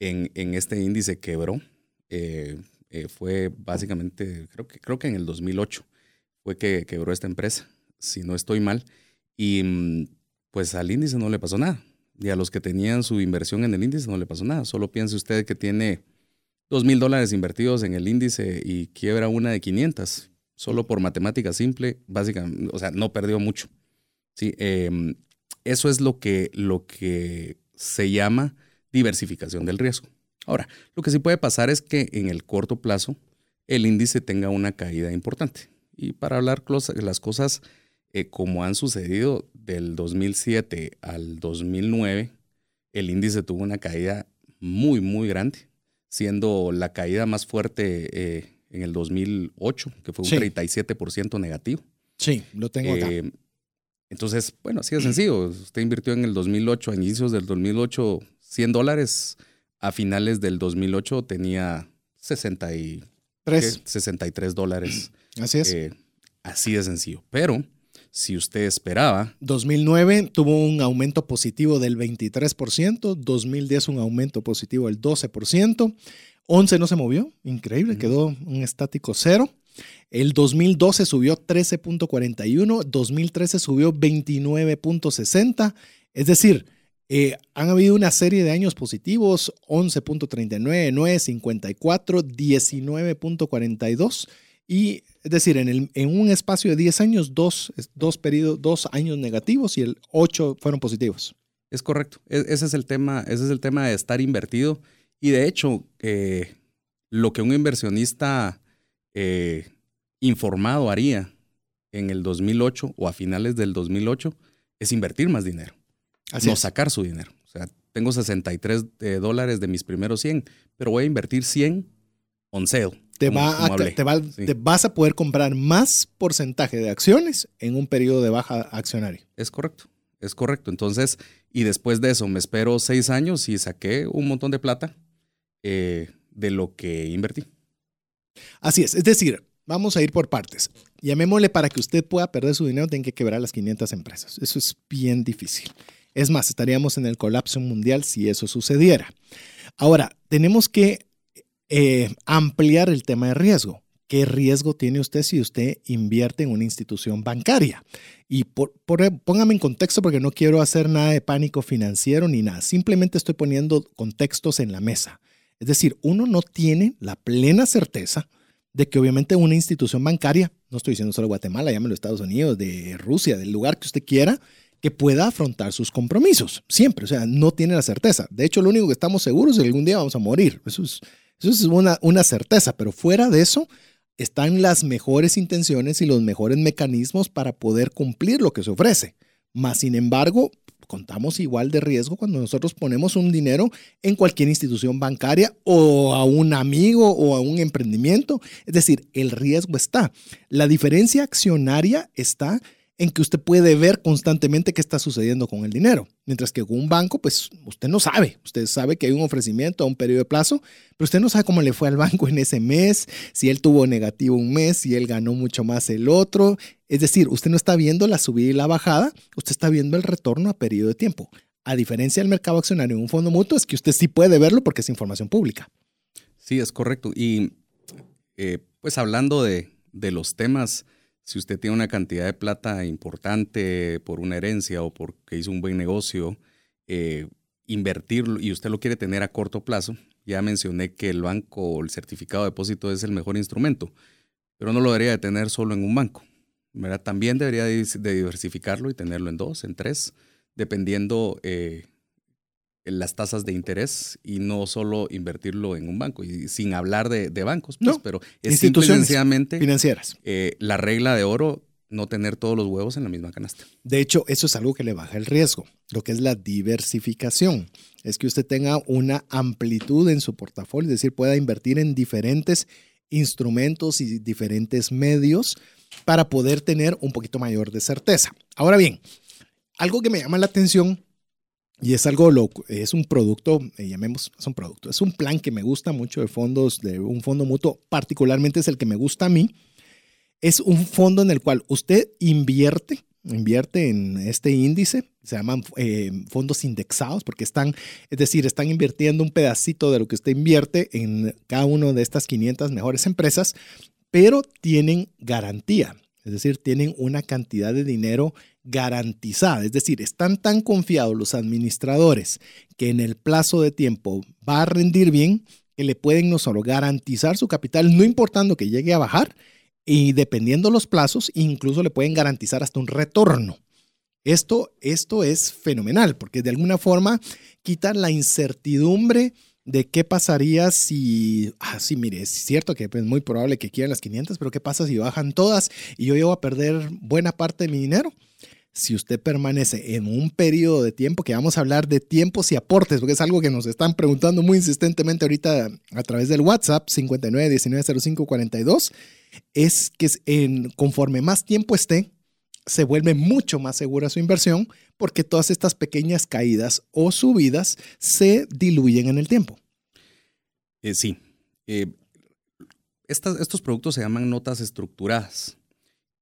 en, en este índice quebró. Eh, eh, fue básicamente, creo que, creo que en el 2008 fue que quebró esta empresa, si no estoy mal. Y mm, pues al índice no le pasó nada. Y a los que tenían su inversión en el índice no le pasó nada. Solo piense usted que tiene dos mil dólares invertidos en el índice y quiebra una de 500. Solo por matemática simple, básicamente, o sea, no perdió mucho. Sí, em, eso es lo que, lo que se llama diversificación del riesgo. Ahora, lo que sí puede pasar es que en el corto plazo el índice tenga una caída importante. Y para hablar las cosas eh, como han sucedido del 2007 al 2009, el índice tuvo una caída muy, muy grande, siendo la caída más fuerte eh, en el 2008, que fue un 37% negativo. Sí, lo tengo acá. Eh, entonces, bueno, así de sencillo. Usted invirtió en el 2008, a inicios del 2008, 100 dólares. A finales del 2008 tenía 63, 63 dólares. Así es. así de sencillo. Pero si usted esperaba. 2009 tuvo un aumento positivo del 23%, 2010 un aumento positivo del 12%, 11 no se movió, increíble, quedó un estático cero. El 2012 subió 13.41, 2013 subió 29.60, es decir, eh, han habido una serie de años positivos, 11.39, 9.54, 19.42 y es decir, en, el, en un espacio de 10 años, dos, dos, periodos, dos años negativos y el 8 fueron positivos. Es correcto. E, ese es el tema, ese es el tema de estar invertido. Y de hecho, eh, lo que un inversionista eh, informado haría en el 2008 o a finales del 2008 es invertir más dinero. no sacar su dinero. O sea, tengo 63 eh, dólares de mis primeros 100, pero voy a invertir 100 te, va te, vas a poder comprar más porcentaje de acciones en un periodo de baja accionaria. Es correcto, es correcto. Entonces, y después de eso me espero seis años y saqué un montón de plata eh, de lo que invertí. Así es, es decir, vamos a ir por partes. Llamémosle para que usted pueda perder su dinero, tiene que quebrar las 500 empresas. Eso es bien difícil. Es más, estaríamos en el colapso mundial si eso sucediera. Ahora, tenemos que eh, ampliar el tema de riesgo. ¿Qué riesgo tiene usted si usted invierte en una institución bancaria? Y por, póngame en contexto porque no quiero hacer nada de pánico financiero ni nada. Simplemente estoy poniendo contextos en la mesa. Es decir, uno no tiene la plena certeza de que obviamente una institución bancaria, no estoy diciendo solo Guatemala, llámelo Estados Unidos, de Rusia, del lugar que usted quiera, que pueda afrontar sus compromisos. Siempre, o sea, no tiene la certeza. De hecho, lo único que estamos seguros es que algún día vamos a morir. Eso es, eso es una, una certeza, pero fuera de eso están las mejores intenciones y los mejores mecanismos para poder cumplir lo que se ofrece. Más sin embargo, contamos igual de riesgo cuando nosotros ponemos un dinero en cualquier institución bancaria o a un amigo o a un emprendimiento. Es decir, el riesgo está. La diferencia accionaria está en que usted puede ver constantemente qué está sucediendo con el dinero. Mientras que con un banco, pues usted no sabe. Usted sabe que hay un ofrecimiento a un periodo de plazo, pero usted no sabe cómo le fue al banco en ese mes, si él tuvo negativo un mes, si él ganó mucho más el otro. Es decir, usted no está viendo la subida y la bajada, usted está viendo el retorno a periodo de tiempo. A diferencia del mercado accionario en un fondo mutuo, es que usted sí puede verlo porque es información pública. Sí, es correcto. Y eh, pues hablando de, de los temas si usted tiene una cantidad de plata importante por una herencia o porque hizo un buen negocio, eh, invertirlo y usted lo quiere tener a corto plazo, ya mencioné que el banco o el certificado de depósito es el mejor instrumento, pero no lo debería de tener solo en un banco. También debería de diversificarlo y tenerlo en dos, en tres, dependiendo eh, las tasas de interés y no solo invertirlo en un banco. Y sin hablar de, bancos, pues, pero es instituciones financieras. Eh, la regla de oro, no tener todos los huevos en la misma canasta. De hecho, eso es algo que le baja el riesgo, lo que es la diversificación. Es que usted tenga una amplitud en su portafolio, es decir, pueda invertir en diferentes instrumentos y diferentes medios para poder tener un poquito mayor de certeza. Ahora bien, algo que me llama la atención y es algo, lo, es un producto, eh, llamemos, es un producto, es un plan que me gusta mucho de fondos, de un fondo mutuo, particularmente es el que me gusta a mí. Es un fondo en el cual usted invierte invierte en este índice, se llaman eh, fondos indexados porque están, es decir, están invirtiendo un pedacito de lo que usted invierte en cada una de estas 500 mejores empresas, pero tienen garantía, es decir, tienen una cantidad de dinero garantizada, es decir, están tan confiados los administradores que en el plazo de tiempo va a rendir bien que le pueden no solo garantizar su capital, no importando que llegue a bajar, y dependiendo los plazos, incluso le pueden garantizar hasta un retorno. Esto, esto es fenomenal porque de alguna forma quita la incertidumbre de qué pasaría si, ah, sí, mire, es cierto que es muy probable que quieran las 500, pero qué pasa si bajan todas y yo llego a perder buena parte de mi dinero. Si usted permanece en un periodo de tiempo, que vamos a hablar de tiempos y aportes, porque es algo que nos están preguntando muy insistentemente ahorita a través del WhatsApp 59190542, es que conforme más tiempo esté, se vuelve mucho más segura su inversión porque todas estas pequeñas caídas o subidas se diluyen en el tiempo. Eh, sí. Eh, estos productos se llaman notas estructuradas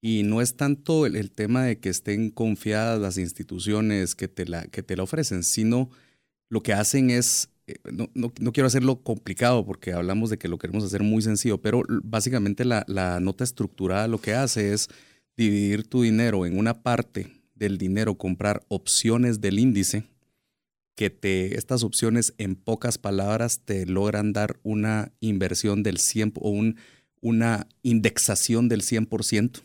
y no es tanto el, tema de que estén confiadas las instituciones que te, la, que te la ofrecen, sino lo que hacen es eh, no, no, quiero hacerlo complicado porque hablamos de que lo queremos hacer muy sencillo, pero básicamente la, la, nota estructurada lo que hace es dividir tu dinero en una parte del dinero, comprar opciones del índice, que te, estas opciones en pocas palabras te logran dar una inversión del 100 o un, una indexación del 100%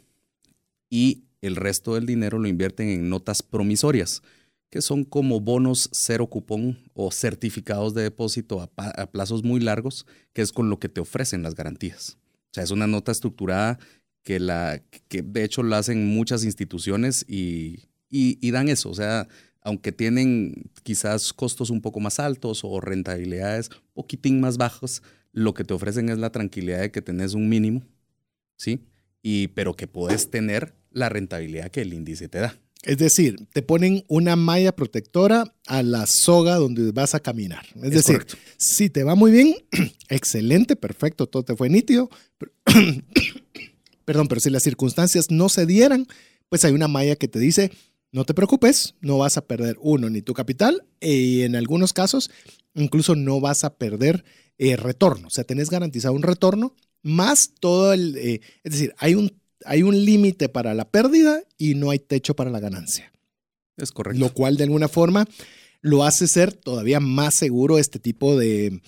y el resto del dinero lo invierten en notas promisorias que son como bonos cero cupón o certificados de depósito a, plazos muy largos, que es con lo que te ofrecen las garantías. O sea, es una nota estructurada que, la, que de hecho la hacen muchas instituciones y, y, dan eso. O sea, aunque tienen quizás costos un poco más altos o rentabilidades un poquitín más bajos, lo que te ofrecen es la tranquilidad de que tenés un mínimo, ¿sí? Y, pero que puedes tener la rentabilidad que el índice te da. Es decir, te ponen una malla protectora a la soga donde vas a caminar. Es, decir, si te va muy bien, excelente, perfecto, todo te fue nítido. perdón, pero si las circunstancias no se dieran, pues hay una malla que te dice, no te preocupes, no vas a perder uno ni tu capital y en algunos casos incluso no vas a perder eh, retorno. O sea, tenés garantizado un retorno más todo el... Eh, es decir, hay un hay un límite para la pérdida y no hay techo para la ganancia. Es correcto. Lo cual de alguna forma lo hace ser todavía más seguro este tipo de,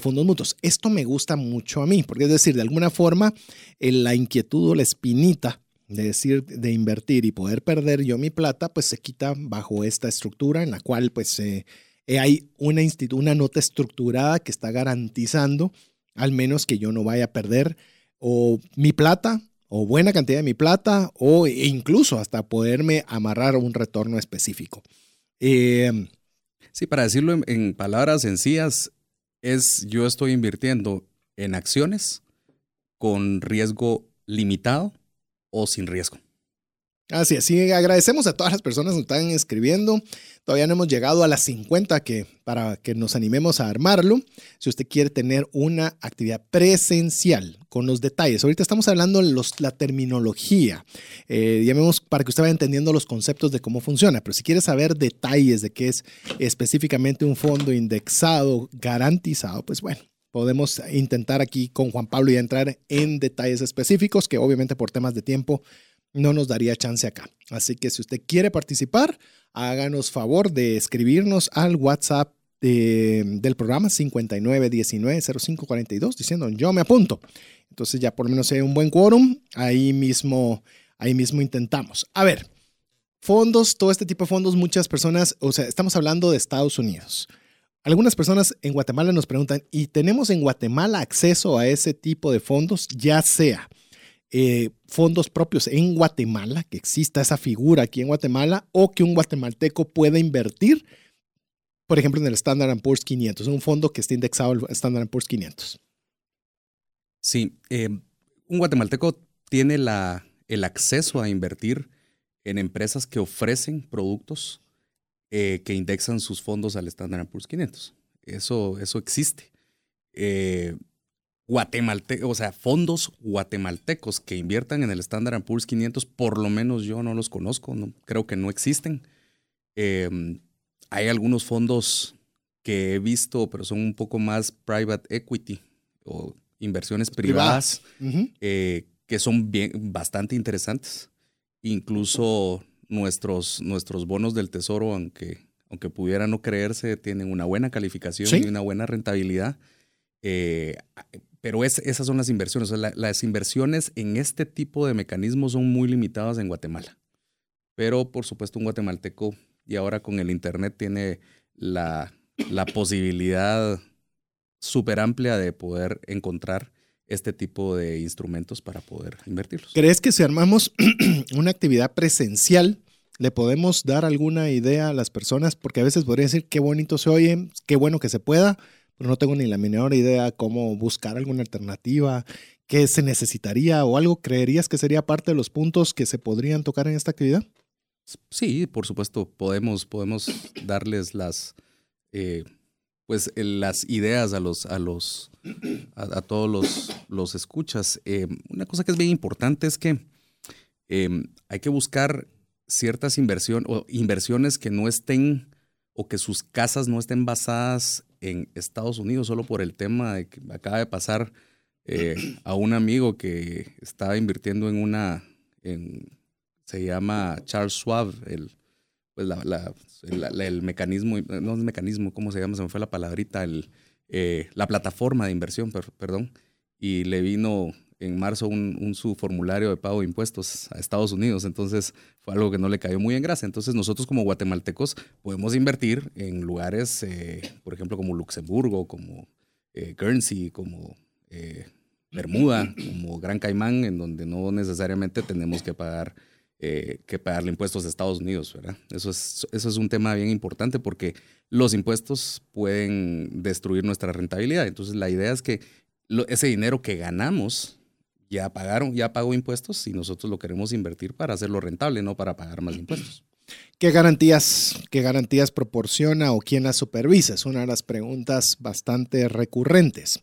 fondos mutuos. Esto me gusta mucho a mí, porque es decir, de alguna forma la inquietud o la espinita de decir, de invertir y poder perder yo mi plata, pues se quita bajo esta estructura en la cual pues eh, eh, hay una, una nota estructurada que está garantizando al menos que yo no vaya a perder o mi plata o buena cantidad de mi plata o incluso hasta poderme amarrar un retorno específico. Eh, sí, para decirlo en, palabras sencillas, es yo estoy invirtiendo en acciones con riesgo limitado o sin riesgo. Así es, agradecemos a todas las personas que están escribiendo. Todavía no hemos llegado a las 50 que, para que nos animemos a armarlo. Si usted quiere tener una actividad presencial con los detalles, ahorita estamos hablando de la terminología, eh, llamemos para que usted vaya entendiendo los conceptos de cómo funciona, pero si quiere saber detalles de qué es específicamente un fondo indexado, garantizado, pues bueno, podemos intentar aquí con Juan Pablo y entrar en detalles específicos que obviamente por temas de tiempo no nos daría chance acá. Así que si usted quiere participar, háganos favor de escribirnos al WhatsApp del programa 59190542 diciendo yo me apunto. Entonces ya por lo menos hay un buen quórum, ahí mismo, ahí mismo intentamos. A ver, fondos, todo este tipo de fondos, muchas personas, o sea, estamos hablando de Estados Unidos. Algunas personas en Guatemala nos preguntan, ¿y tenemos en Guatemala acceso a ese tipo de fondos? Ya sea eh, fondos propios en Guatemala, que exista esa figura aquí en Guatemala, o que un guatemalteco pueda invertir, por ejemplo, en el Standard Poor's 500, un fondo que esté indexado al Standard Poor's 500. Sí, eh, un guatemalteco tiene la, el acceso a invertir en empresas que ofrecen productos eh, que indexan sus fondos al Standard Poor's 500. Eso, eso existe. Guatemaltecos, o sea, fondos guatemaltecos que inviertan en el Standard Poor's 500, por lo menos yo no los conozco, no, creo que no existen. Em, hay algunos fondos que he visto, pero son un poco más private equity o inversiones privadas, eh, que son bien, bastante interesantes. Incluso nuestros, nuestros bonos del tesoro, aunque, aunque pudiera no creerse, tienen una buena calificación y una buena rentabilidad. Eh, pero es, esas son las inversiones. las inversiones en este tipo de mecanismos son muy limitadas en Guatemala. Pero por supuesto un guatemalteco y ahora con el Internet tiene la, la posibilidad súper amplia de poder encontrar este tipo de instrumentos para poder invertirlos. ¿Crees que si armamos una actividad presencial, le podemos dar alguna idea a las personas? Porque a veces podría decir qué bonito se oye, qué bueno que se pueda, pero no tengo ni la menor idea cómo buscar alguna alternativa, qué se necesitaría o algo. ¿Creerías que sería parte de los puntos que se podrían tocar en esta actividad? Sí, por supuesto, podemos, podemos darles las, eh, pues, las ideas a los, a los, a, todos los, los escuchas. Eh, una cosa que es bien importante es que em, hay que buscar ciertas inversiones o inversiones que no estén o que sus casas no estén basadas en Estados Unidos solo por el tema de que acaba de pasar eh, a un amigo que estaba invirtiendo en una, en, se llama Charles Schwab, el, pues la, el mecanismo, no es mecanismo, ¿cómo se llama? Se me fue la palabrita, el, eh, la plataforma de inversión, perdón, y le vino en marzo un, su formulario de pago de impuestos a Estados Unidos. Entonces fue algo que no le cayó muy en gracia. Entonces nosotros como guatemaltecos podemos invertir en lugares, eh, por ejemplo, como Luxemburgo, como eh, Guernsey, como eh, Bermuda, como Gran Caimán, en donde no necesariamente tenemos que pagar que pagarle impuestos a Estados Unidos, ¿verdad? Eso es, eso es un tema bien importante porque los impuestos pueden destruir nuestra rentabilidad. Entonces la idea es que ese dinero que ganamos ya pagaron, ya pagó impuestos y nosotros lo queremos invertir para hacerlo rentable, no para pagar más impuestos. ¿Qué garantías, qué garantías proporciona o quién las supervisa? Es una de las preguntas bastante recurrentes.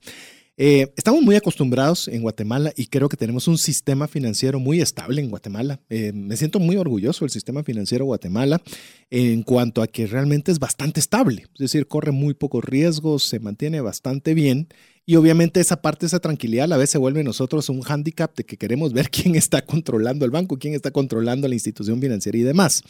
Eh, estamos muy acostumbrados en Guatemala y creo que tenemos un sistema financiero muy estable en Guatemala. Eh, me siento muy orgulloso del sistema financiero Guatemala en cuanto a que realmente es bastante estable, es decir, corre muy pocos riesgos, se mantiene bastante bien y obviamente esa parte, esa tranquilidad a la vez se vuelve nosotros un hándicap de que queremos ver quién está controlando el banco, quién está controlando la institución financiera y demás.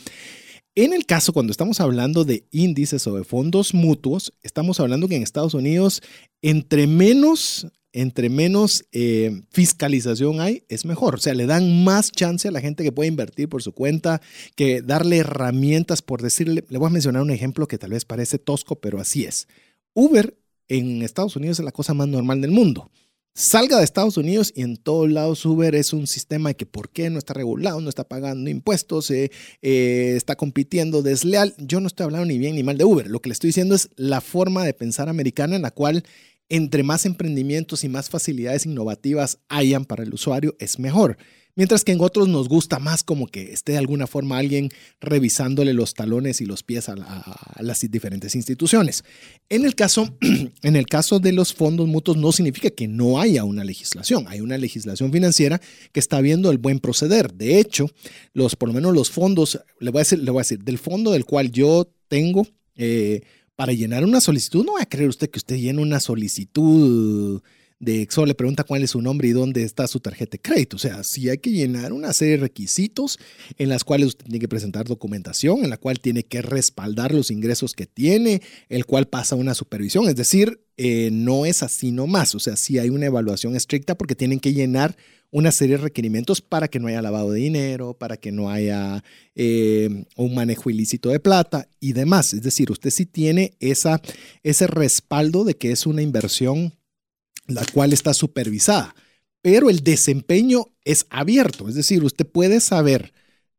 En el caso, cuando estamos hablando de índices o de fondos mutuos, estamos hablando que en Estados Unidos, entre menos, entre menos eh, fiscalización hay, es mejor. O sea, le dan más chance a la gente que puede invertir por su cuenta, que darle herramientas, por decirle, le voy a mencionar un ejemplo que tal vez parece tosco, pero así es. Uber en Estados Unidos es la cosa más normal del mundo salga de Estados Unidos y en todos lados Uber es un sistema de que por qué no está regulado, no está pagando impuestos, eh, eh, está compitiendo desleal. Yo no estoy hablando ni bien ni mal de Uber. Lo que le estoy diciendo es la forma de pensar americana en la cual entre más emprendimientos y más facilidades innovativas hayan para el usuario es mejor mientras que en otros nos gusta más como que esté de alguna forma alguien revisándole los talones y los pies a, las diferentes instituciones. En el, caso, en el caso de los fondos mutuos no significa que no haya una legislación, hay una legislación financiera que está viendo el buen proceder. De hecho, los, por lo menos los fondos, le voy a decir, le voy a decir del fondo del cual yo tengo... Eh, para llenar una solicitud, no va a creer usted que usted llene una solicitud de solo le pregunta cuál es su nombre y dónde está su tarjeta de crédito. O sea, si hay que llenar una serie de requisitos en las cuales usted tiene que presentar documentación, en la cual tiene que respaldar los ingresos que tiene, el cual pasa una supervisión. Es decir, eh, no es así nomás. O sea, sí hay una evaluación estricta porque tienen que llenar una serie de requerimientos para que no haya lavado de dinero, para que no haya eh, un manejo ilícito de plata y demás. Es decir, usted sí tiene esa, ese respaldo de que es una inversión la cual está supervisada, pero el desempeño es abierto, es decir, usted puede saber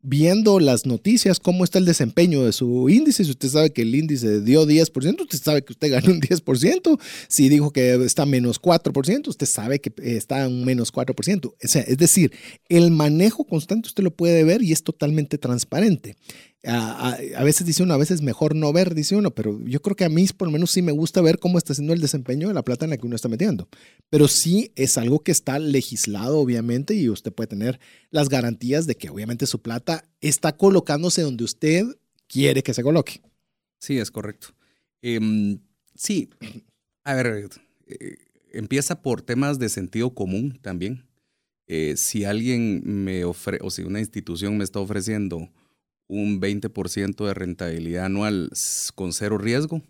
viendo las noticias cómo está el desempeño de su índice. Si usted sabe que el índice dio 10%, usted sabe que usted ganó un 10%. Si dijo que está menos 4%, usted sabe que está un menos 4%. O es decir, el manejo constante usted lo puede ver y es totalmente transparente. A, veces dice uno, a veces mejor no ver, dice uno, pero yo creo que a mí por lo menos sí me gusta ver cómo está haciendo el desempeño de la plata en la que uno está metiendo. Pero sí es algo que está legislado, obviamente, y usted puede tener las garantías de que obviamente su plata está colocándose donde usted quiere que se coloque. Sí, es correcto. Em, sí, a ver, eh, empieza por temas de sentido común también. Eh, si alguien me ofrece, o si una institución me está ofreciendo un 20% de rentabilidad anual con cero riesgo,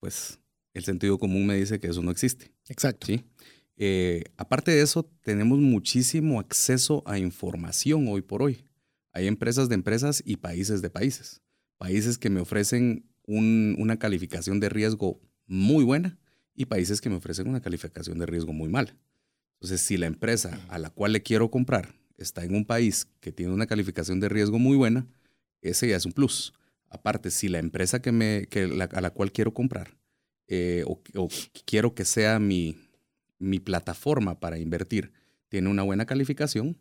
pues el sentido común me dice que eso no existe. Exacto. ¿sí? Eh, aparte de eso, tenemos muchísimo acceso a información hoy por hoy. Hay empresas de empresas y países de países. Países que me ofrecen una calificación de riesgo muy buena y países que me ofrecen una calificación de riesgo muy mala. Entonces, si la empresa a la cual le quiero comprar está en un país que tiene una calificación de riesgo muy buena, ese ya es un plus. Aparte, si la empresa que me, que a la cual quiero comprar eh, o, quiero que sea mi, mi plataforma para invertir tiene una buena calificación,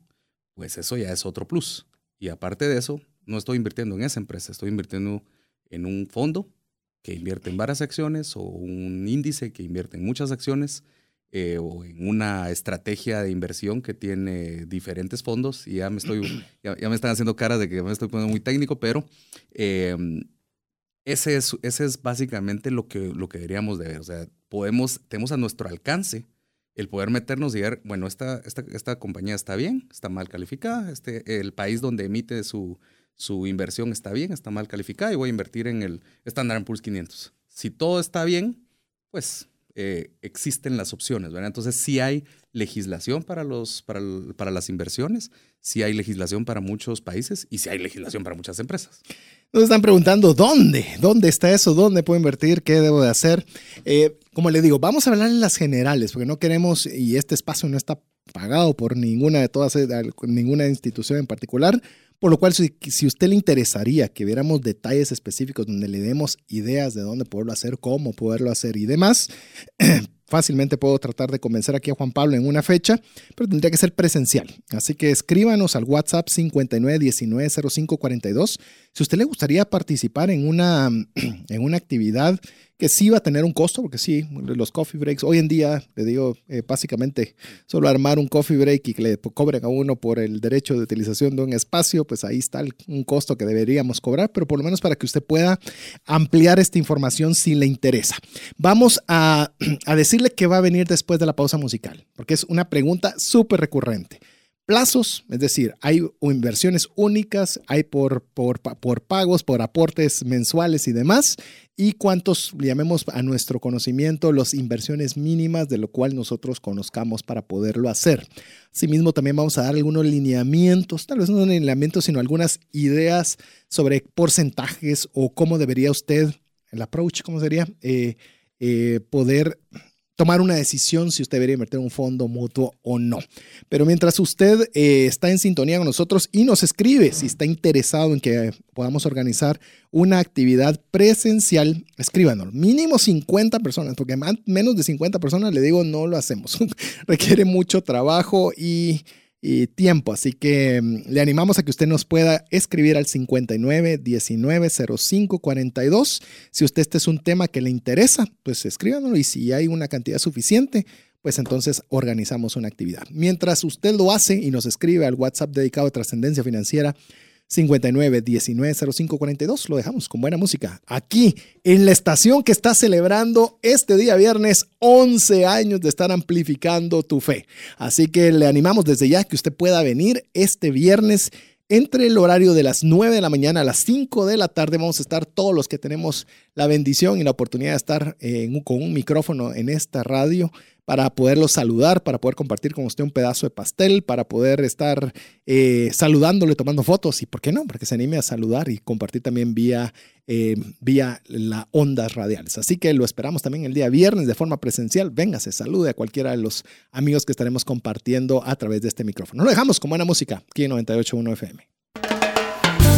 pues eso ya es otro plus. Y aparte de eso, no estoy invirtiendo en esa empresa, estoy invirtiendo en un fondo que invierte en varias acciones o un índice que invierte en muchas acciones eh, o en una estrategia de inversión que tiene diferentes fondos y ya me estoy, ya, me están haciendo caras de que me estoy poniendo muy técnico, pero em, ese, es, ese es básicamente lo que, lo que deberíamos de ver. O sea, podemos, tenemos a nuestro alcance el poder meternos y ver, bueno, esta, esta, esta compañía está bien, está mal calificada, este, el país donde emite su, su inversión está bien, está mal calificada y voy a invertir en el Standard Poor's 500. Si todo está bien, pues eh, existen las opciones, ¿verdad? Entonces, sí hay legislación para, los, para, para las inversiones, sí hay legislación para muchos países y sí hay legislación para muchas empresas. Nos están preguntando dónde, dónde está eso, dónde puedo invertir, qué debo de hacer. Eh, como le digo, vamos a hablar en las generales, porque no queremos, y este espacio no está pagado por ninguna de todas, eh, ninguna institución en particular. Por lo cual, si, usted le interesaría que viéramos detalles específicos donde le demos ideas de dónde poderlo hacer, cómo poderlo hacer y demás, fácilmente puedo tratar de convencer aquí a Juan Pablo en una fecha, pero tendría que ser presencial. Así que escríbanos al WhatsApp 59190542 si usted le gustaría participar en una, en una actividad que sí va a tener un costo, porque sí, los coffee breaks, hoy en día, le digo, eh, básicamente, solo armar un coffee break y que le cobren a uno por el derecho de utilización de un espacio, pues ahí está un costo que deberíamos cobrar, pero por lo menos para que usted pueda ampliar esta información si le interesa. Vamos a, a decirle qué va a venir después de la pausa musical, porque es una pregunta súper recurrente plazos, es decir, hay inversiones únicas, hay por, por, por, pagos, por aportes mensuales y demás, y cuántos, llamemos a nuestro conocimiento, las inversiones mínimas de lo cual nosotros conozcamos para poderlo hacer. Asimismo, también vamos a dar algunos lineamientos, tal vez no lineamientos, sino algunas ideas sobre porcentajes o cómo debería usted, el approach, ¿cómo sería? Eh, eh, poder tomar una decisión si usted debería invertir en un fondo mutuo o no. Pero mientras usted eh, está en sintonía con nosotros y nos escribe si está interesado en que podamos organizar una actividad presencial, escríbanos. Mínimo 50 personas, porque menos de 50 personas, le digo, no lo hacemos. Requiere mucho trabajo y y tiempo. Así que mm, le animamos a que usted nos pueda escribir al 59 19 05 42. Si usted este es un tema que le interesa, pues escríbanos y si hay una cantidad suficiente, pues entonces organizamos una actividad. Mientras usted lo hace y nos escribe al WhatsApp dedicado a trascendencia financiera 59 19 05 42. Lo dejamos con buena música aquí en la estación que está celebrando este día viernes 11 años de estar amplificando tu fe. Así que le animamos desde ya que usted pueda venir este viernes entre el horario de las 9 de la mañana a las 5 de la tarde vamos a estar todos los que tenemos la bendición y la oportunidad de estar con un micrófono en esta radio para poderlo saludar, para poder compartir con usted un pedazo de pastel, para poder estar eh, saludándole, tomando fotos y, ¿por qué no? Para que se anime a saludar y compartir también vía, eh, vía las ondas radiales. Así que lo esperamos también el día viernes de forma presencial. Véngase, salude a cualquiera de los amigos que estaremos compartiendo a través de este micrófono. Lo dejamos con buena música aquí en 98.1 FM.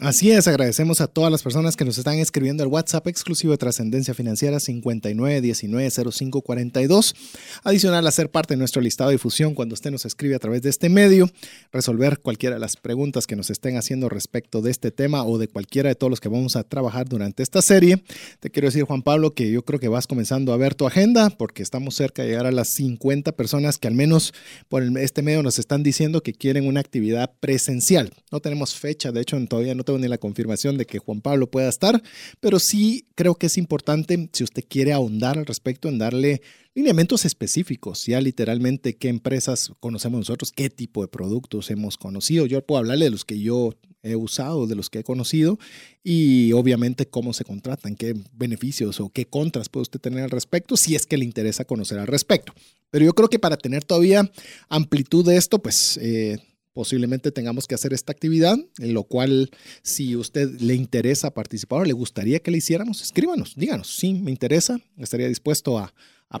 Así es, agradecemos a todas las personas que nos están escribiendo al WhatsApp exclusivo de Trascendencia Financiera 59190542. Adicional a ser parte de nuestro listado de difusión cuando usted nos escribe a través de este medio, resolver cualquiera de las preguntas que nos estén haciendo respecto de este tema o de cualquiera de todos los que vamos a trabajar durante esta serie. Te quiero decir, Juan Pablo, que yo creo que vas comenzando a ver tu agenda porque estamos cerca de llegar a las 50 personas que al menos por este medio nos están diciendo que quieren una actividad presencial. No tenemos fecha, de hecho todavía no tengo ni la confirmación de que Juan Pablo pueda estar, pero sí creo que es importante, si usted quiere ahondar al respecto, en darle lineamientos específicos, ya literalmente qué empresas conocemos nosotros, qué tipo de productos hemos conocido. Yo puedo hablarle de los que yo he usado, de los que he conocido y obviamente cómo se contratan, qué beneficios o qué contras puede usted tener al respecto, si es que le interesa conocer al respecto. Pero yo creo que para tener todavía amplitud de esto, pues eh, posiblemente tengamos que hacer esta actividad, en lo cual si usted le interesa participar o le gustaría que le hiciéramos, escríbanos, díganos, sí, me interesa, estaría dispuesto a,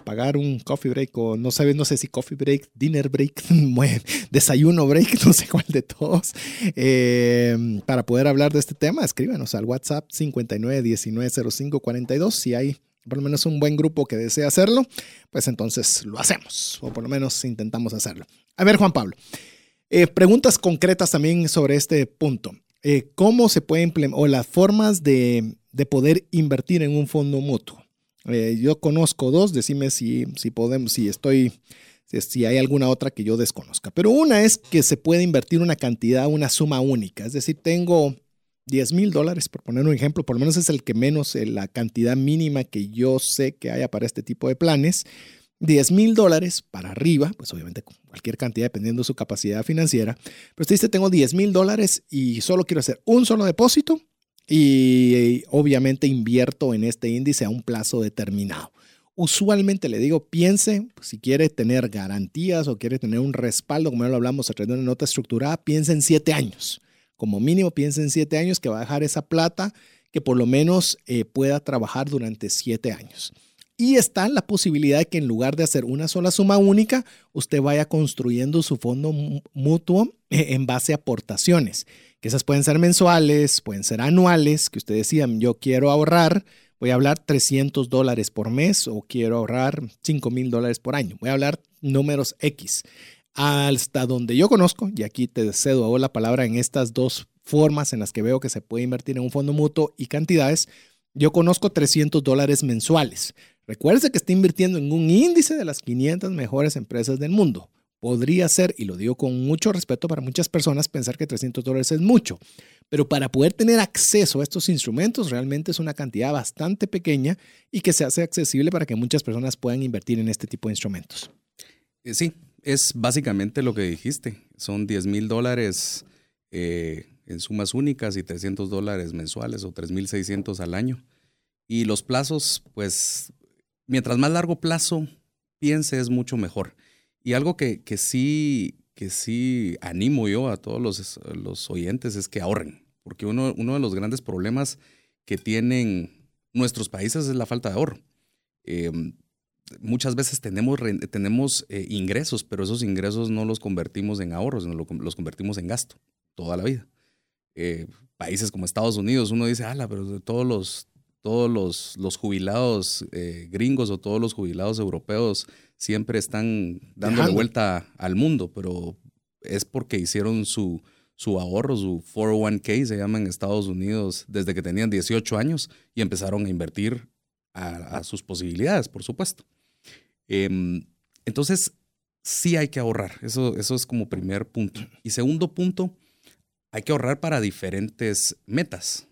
pagar un coffee break o no sé, no sé si coffee break, dinner break, desayuno break, no sé cuál de todos, eh, para poder hablar de este tema, escríbanos al WhatsApp 59190542 si hay por lo menos un buen grupo que desea hacerlo, pues entonces lo hacemos, o por lo menos intentamos hacerlo. A ver, Juan Pablo, eh, preguntas concretas también sobre este punto. Eh, ¿Cómo se puede implementar o las formas de, poder invertir en un fondo mutuo? Eh, yo conozco dos, decime si, si podemos, si estoy, si hay alguna otra que yo desconozca. Pero una es que se puede invertir una cantidad, una suma única. Es decir, tengo 10 mil dólares, por poner un ejemplo, por lo menos es el que menos, la cantidad mínima que yo sé que haya para este tipo de planes. 10 mil dólares para arriba, pues obviamente cualquier cantidad dependiendo de su capacidad financiera, pero usted dice tengo 10 mil dólares y solo quiero hacer un solo depósito y obviamente invierto en este índice a un plazo determinado. Usualmente le digo, piense, pues, si quiere tener garantías o quiere tener un respaldo, como ya lo hablamos a través de una nota estructurada, piense en siete años. Como mínimo, piense en siete años que va a dejar esa plata que por lo menos eh, pueda trabajar durante siete años. Y está la posibilidad de que en lugar de hacer una sola suma única, usted vaya construyendo su fondo mutuo eh, en base a aportaciones, que esas pueden ser mensuales, pueden ser anuales, que usted decía, yo quiero ahorrar, voy a hablar 300 dólares por mes o quiero ahorrar 5 mil dólares por año. Voy a hablar números X. Hasta donde yo conozco, y aquí te cedo la palabra en estas dos formas en las que veo que se puede invertir en un fondo mutuo y cantidades, yo conozco 300 dólares mensuales. Recuerde que está invirtiendo en un índice de las 500 mejores empresas del mundo. Podría ser, y lo digo con mucho respeto para muchas personas, pensar que 300 dólares es mucho, pero para poder tener acceso a estos instrumentos realmente es una cantidad bastante pequeña y que se hace accesible para que muchas personas puedan invertir en este tipo de instrumentos. Eh, sí, es básicamente lo que dijiste. Son 10 mil dólares eh, en sumas únicas y 300 dólares mensuales o 3.600 al año. Y los plazos, pues mientras más largo plazo piense es mucho mejor. Y algo que, sí, que sí animo yo a todos los, los oyentes es que ahorren, porque uno, uno, de los grandes problemas que tienen nuestros países es la falta de ahorro. Em, muchas veces tenemos, tenemos eh, ingresos, pero esos ingresos no los convertimos en ahorros, sino los convertimos en gasto toda la vida. Eh, países como Estados Unidos, uno dice, ala, pero todos los, todos los, los jubilados eh, gringos o todos los jubilados europeos siempre están dándole vuelta al mundo, pero es porque hicieron su, su ahorro, su 401k, se llama en Estados Unidos, desde que tenían 18 años y empezaron a invertir a, sus posibilidades, por supuesto. Em, entonces, sí hay que ahorrar. Eso, eso es como primer punto. Y segundo punto, hay que ahorrar para diferentes metas.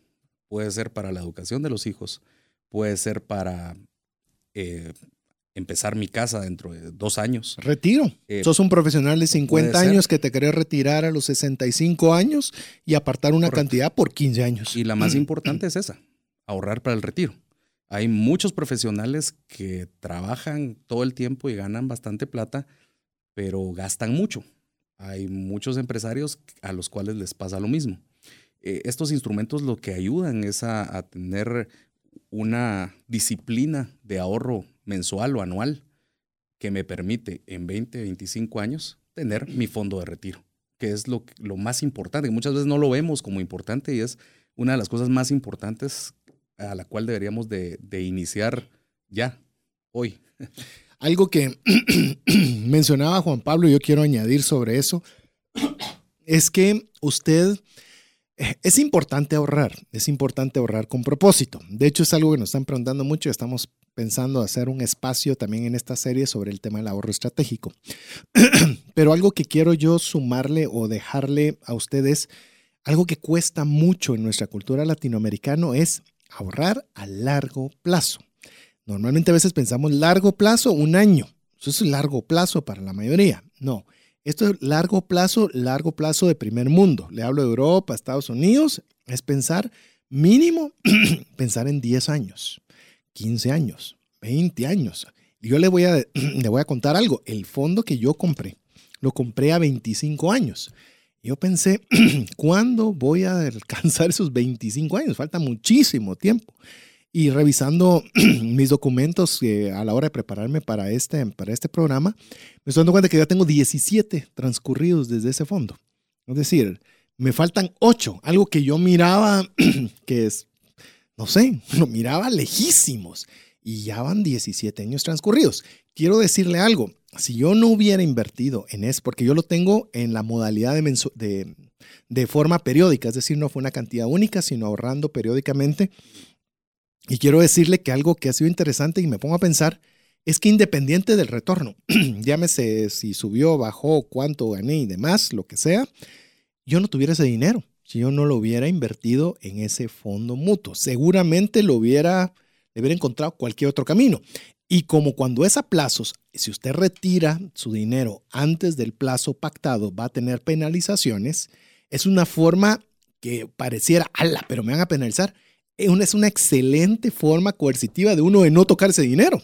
Puede ser para la educación de los hijos, puede ser para eh, empezar mi casa dentro de dos años. Retiro. Eh, Sos un profesional de 50 años que te querés retirar a los 65 años y apartar una cantidad por 15 años. Y la más importante es esa, ahorrar para el retiro. Hay muchos profesionales que trabajan todo el tiempo y ganan bastante plata, pero gastan mucho. Hay muchos empresarios a los cuales les pasa lo mismo. Eh, estos instrumentos lo que ayudan es a tener una disciplina de ahorro mensual o anual que me permite en 20, 25 años tener mi fondo de retiro, que es lo, lo más importante, que muchas veces no lo vemos como importante y es una de las cosas más importantes a la cual deberíamos de, de iniciar ya, hoy. Algo que mencionaba Juan Pablo, y yo quiero añadir sobre eso, es que usted es importante ahorrar, es importante ahorrar con propósito. De hecho, es algo que nos están preguntando mucho y estamos pensando hacer un espacio también en esta serie sobre el tema del ahorro estratégico. Pero algo que quiero yo sumarle o dejarle a ustedes, algo que cuesta mucho en nuestra cultura latinoamericana es ahorrar a largo plazo. Normalmente a veces pensamos largo plazo, un año. Eso es largo plazo para la mayoría. No, esto es largo plazo, largo plazo de primer mundo. Le hablo de Europa, Estados Unidos. Es pensar mínimo, pensar en 10 años, 15 años, 20 años. Yo le voy, a, le voy a contar algo. El fondo que yo compré, lo compré a 25 años. Yo pensé, ¿cuándo voy a alcanzar esos 25 años? Falta muchísimo tiempo. Y revisando mis documentos eh, a la hora de prepararme para este, para este programa, me estoy dando cuenta que ya tengo 17 transcurridos desde ese fondo. Es decir, me faltan 8, algo que yo miraba que es, no sé, lo miraba lejísimos. Y ya van 17 años transcurridos. Quiero decirle algo, si yo no hubiera invertido en eso, porque yo lo tengo en la modalidad de, de, de forma periódica, es decir, no fue una cantidad única, sino ahorrando periódicamente, y quiero decirle que algo que ha sido interesante y me pongo a pensar es que independiente del retorno, llámese si subió, bajó, cuánto gané y demás, lo que sea, yo no tuviera ese dinero si yo no lo hubiera invertido en ese fondo mutuo. Seguramente lo hubiera, le hubiera encontrado cualquier otro camino. Y como cuando es a plazos, si usted retira su dinero antes del plazo pactado, va a tener penalizaciones, es una forma que pareciera, ala, pero me van a penalizar es una excelente forma coercitiva de uno de no tocar ese dinero.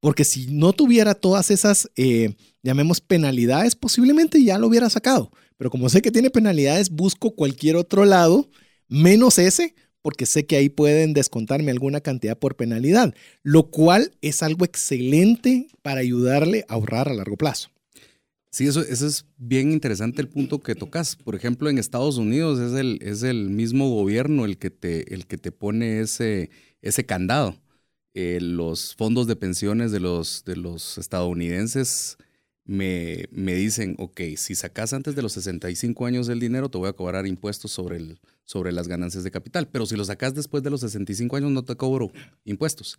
Porque si no tuviera todas esas, eh, llamemos penalidades, posiblemente ya lo hubiera sacado. Pero como sé que tiene penalidades, busco cualquier otro lado, menos ese, porque sé que ahí pueden descontarme alguna cantidad por penalidad, lo cual es algo excelente para ayudarle a ahorrar a largo plazo. Sí, eso, es bien interesante el punto que tocas. Por ejemplo, en Estados Unidos es el, es el mismo gobierno el que te, el que te pone ese, ese candado. Eh, los fondos de pensiones de los, de los estadounidenses me, me, dicen, ok, si sacas antes de los 65 años el dinero, te voy a cobrar impuestos sobre, el, sobre las ganancias de capital. Pero si lo sacas después de los 65 años, no te cobro impuestos.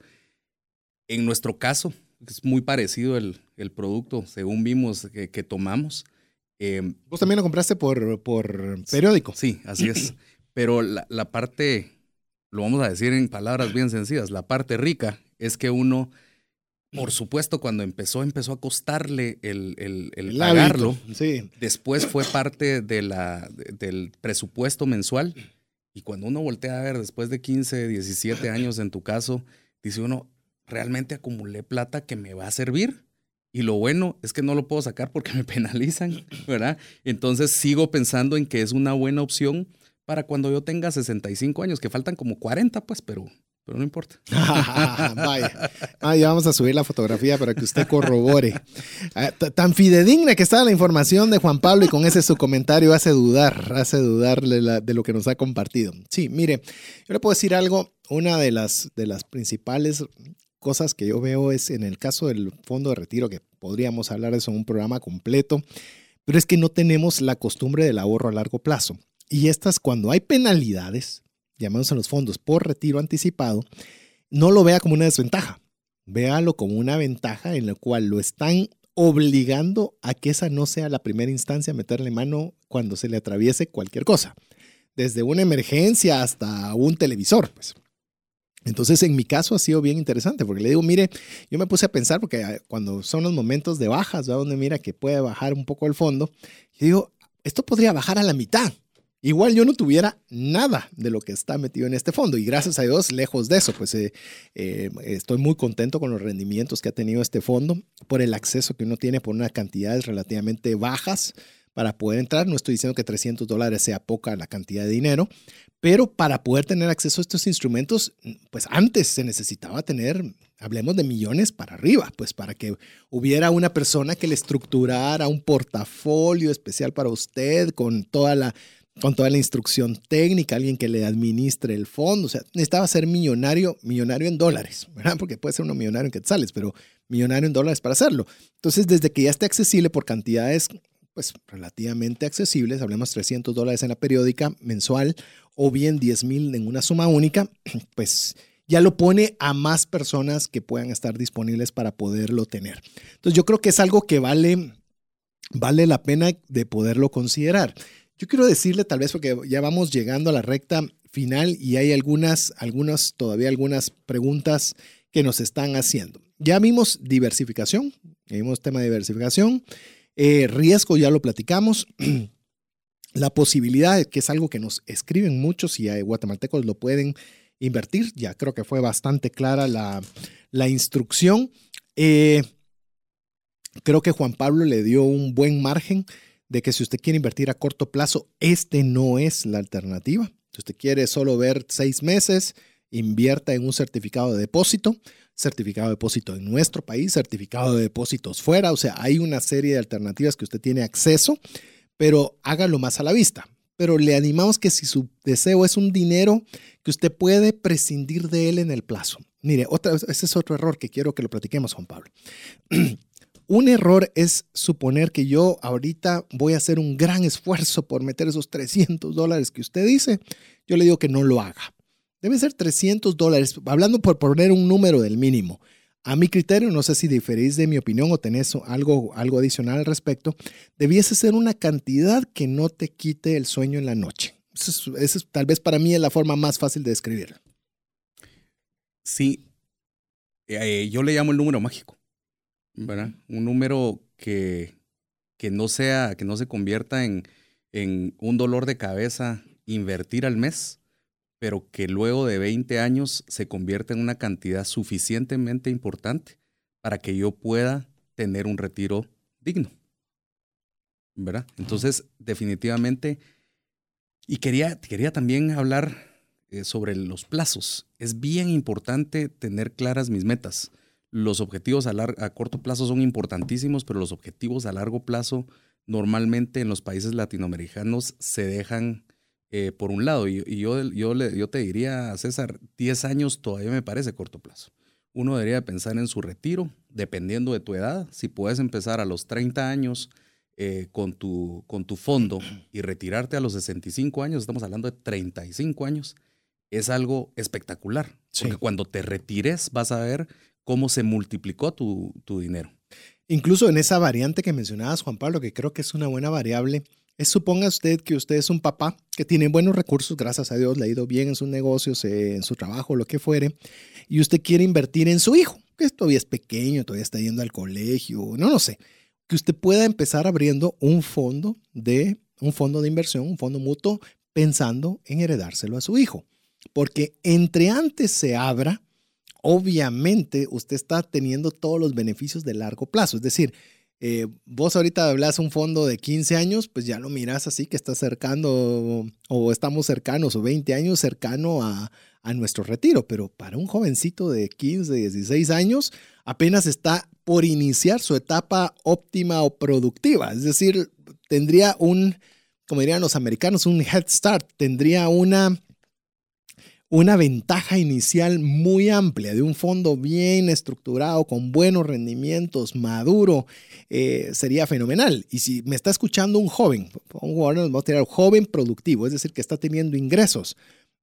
En nuestro caso, es muy parecido el, producto, según vimos que, tomamos. Em, Vos también lo compraste por, por periódico. Sí, así es. Pero la, parte, lo vamos a decir en palabras bien sencillas, la parte rica es que uno, por supuesto, cuando empezó, empezó a costarle el, el, pagarlo. Sí. Después fue parte de la, del presupuesto mensual. Y cuando uno voltea a ver después de 15, 17 años en tu caso, dice uno, realmente acumulé plata que me va a servir. Y lo bueno es que no lo puedo sacar porque me penalizan, ¿verdad? Entonces sigo pensando en que es una buena opción para cuando yo tenga 65 años, que faltan como 40, pues, pero, pero no importa. Vaya. Ah, ya vamos a subir la fotografía para que usted corrobore. Ah, tan fidedigna que está la información de Juan Pablo y con ese su comentario hace dudar, hace dudar de, de lo que nos ha compartido. Sí, mire, yo le puedo decir algo, una de las, de las principales cosas que yo veo es en el caso del fondo de retiro, que podríamos hablar de eso en un programa completo, pero es que no tenemos la costumbre del ahorro a largo plazo. Y estas, cuando hay penalidades, llamados a los fondos por retiro anticipado, no lo vea como una desventaja, véalo como una ventaja en la cual lo están obligando a que esa no sea la primera instancia a meterle mano cuando se le atraviese cualquier cosa, desde una emergencia hasta un televisor. Pues. Entonces, en mi caso ha sido bien interesante porque le digo, mire, yo me puse a pensar porque ah, cuando son los momentos de bajas, donde mira que puede bajar un poco el fondo, yo digo, esto podría bajar a la mitad. Igual yo no tuviera nada de lo que está metido en este fondo y gracias a Dios, lejos de eso, pues eh, eh, estoy muy contento con los rendimientos que ha tenido este fondo por el acceso que uno tiene por unas cantidades relativamente bajas para poder entrar. No estoy diciendo que 300 dólares sea poca la cantidad de dinero, pero para poder tener acceso a estos instrumentos, pues antes se necesitaba tener, hablemos de millones para arriba, pues para que hubiera una persona que le estructurara un portafolio especial para usted con toda la con toda la instrucción técnica, alguien que le administre el fondo. O sea, necesitaba ser millonario, millonario en dólares, ¿verdad? Porque puede ser uno millonario en quetzales, pero millonario en dólares para hacerlo. Entonces, desde que ya esté accesible por cantidades pues relativamente accesibles, hablemos 300 dólares en la periódica mensual o bien 10 mil en una suma única, pues ya lo pone a más personas que puedan estar disponibles para poderlo tener. Entonces yo creo que es algo que vale, vale la pena de poderlo considerar. Yo quiero decirle tal vez porque ya vamos llegando a la recta final y hay algunas, algunas, todavía algunas preguntas que nos están haciendo. Ya vimos diversificación, vimos tema de diversificación, eh, riesgo ya lo platicamos, la posibilidad, que es algo que nos escriben muchos y hay guatemaltecos lo pueden invertir, ya creo que fue bastante clara la, instrucción. Eh, creo que Juan Pablo le dio un buen margen de que si usted quiere invertir a corto plazo, este no es la alternativa. Si usted quiere solo ver seis meses, invierta en un certificado de depósito, certificado de depósito en nuestro país, certificado de depósitos fuera, o sea, hay una serie de alternativas que usted tiene acceso, pero hágalo más a la vista. Pero le animamos que si su deseo es un dinero que usted puede prescindir de él en el plazo. Mire, otra, ese es otro error que quiero que lo platiquemos, Juan Pablo. Un error es suponer que yo ahorita voy a hacer un gran esfuerzo por meter esos 300 dólares que usted dice. Yo le digo que no lo haga. Debe ser 300 dólares, hablando por poner un número del mínimo. A mi criterio, no sé si diferís de mi opinión o tenés algo, algo adicional al respecto, debiese ser una cantidad que no te quite el sueño en la noche. Eso es, tal vez para mí es la forma más fácil de describirlo. Sí, eh, yo le llamo el número mágico. ¿verdad? Un número que, que, no sea, que no se convierta en, en un dolor de cabeza invertir al mes, pero que luego de 20 años se convierta en una cantidad suficientemente importante para que yo pueda tener un retiro digno. ¿Verdad? Entonces, definitivamente, y quería, quería también hablar eh, sobre los plazos. Es bien importante tener claras mis metas los objetivos a, corto plazo son importantísimos, pero los objetivos a largo plazo normalmente en los países latinoamericanos se dejan eh, por un lado. Y, yo, yo, yo te diría, César, 10 años todavía me parece corto plazo. Uno debería pensar en su retiro, dependiendo de tu edad. Si puedes empezar a los 30 años eh, con, tu, con tu fondo y retirarte a los 65 años, estamos hablando de 35 años, es algo espectacular. Porque cuando te retires vas a ver cómo se multiplicó tu, dinero. Incluso en esa variante que mencionabas, Juan Pablo, que creo que es una buena variable, es suponga usted que usted es un papá que tiene buenos recursos, gracias a Dios, le ha ido bien en sus negocios, eh, en su trabajo, lo que fuere, y usted quiere invertir en su hijo, que todavía es pequeño, todavía está yendo al colegio, no lo sé, que usted pueda empezar abriendo un fondo de un fondo de inversión, un fondo mutuo, pensando en heredárselo a su hijo. Porque entre antes se abra, obviamente usted está teniendo todos los beneficios de largo plazo. Es decir, eh, vos ahorita hablas un fondo de 15 años, pues ya lo miras así que está cercano o estamos cercanos o 20 años cercano a, a nuestro retiro, pero para un jovencito de 15, 16 años apenas está por iniciar su etapa óptima o productiva. Es decir, tendría un, como dirían los americanos, un head start, tendría una una ventaja inicial muy amplia de un fondo bien estructurado, con buenos rendimientos, maduro, eh, sería fenomenal. Y si me está escuchando un joven, un joven productivo, es decir, que está teniendo ingresos.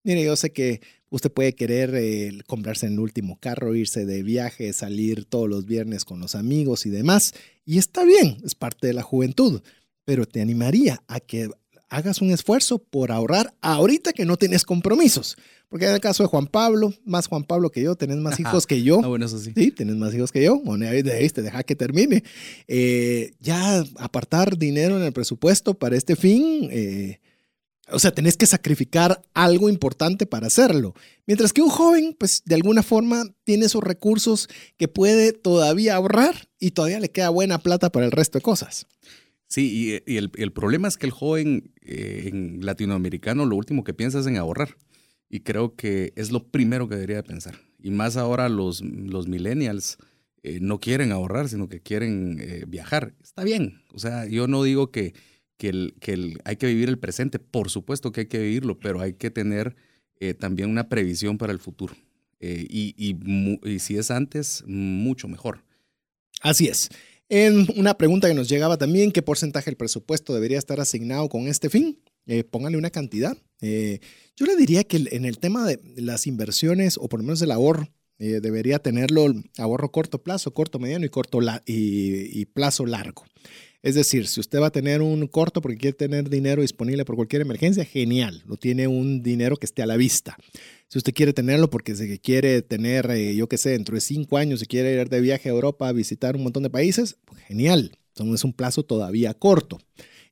Mire, yo sé que usted puede querer eh, comprarse el último carro, irse de viaje, salir todos los viernes con los amigos y demás. Y está bien, es parte de la juventud. Pero te animaría a que hagas un esfuerzo por ahorrar ahorita que no tienes compromisos. Porque en el caso de Juan Pablo, más Juan Pablo que yo, tenés más hijos que yo. Ah, bueno, eso sí. Sí, tenés más hijos que yo. Bueno, ahí te deja que termine. Eh, ya apartar dinero en el presupuesto para este fin, eh, o sea, tenés que sacrificar algo importante para hacerlo. Mientras que un joven, pues de alguna forma tiene esos recursos que puede todavía ahorrar y todavía le queda buena plata para el resto de cosas. Sí, y, el, problema es que el joven eh, en latinoamericano lo último que piensa es en ahorrar. Y creo que es lo primero que debería pensar. Y más ahora los, los millennials eh, no quieren ahorrar, sino que quieren eh, viajar. Está bien. O sea, yo no digo que, que, el, que el, hay que vivir el presente. Por supuesto que hay que vivirlo, pero hay que tener también una previsión para el futuro. y, y si es antes, mucho mejor. Así es. En una pregunta que nos llegaba también, ¿qué porcentaje del presupuesto debería estar asignado con este fin? Eh, póngale una cantidad. Eh, yo le diría que en el tema de las inversiones, o por lo menos el ahorro, eh, debería tenerlo ahorro corto plazo, corto mediano y corto y, plazo largo. Es decir, si usted va a tener un corto porque quiere tener dinero disponible por cualquier emergencia, genial, no tiene un dinero que esté a la vista. Si usted quiere tenerlo porque se quiere tener, eh, yo qué sé, dentro de cinco años, si quiere ir de viaje a Europa a visitar un montón de países, pues genial. Es un plazo todavía corto.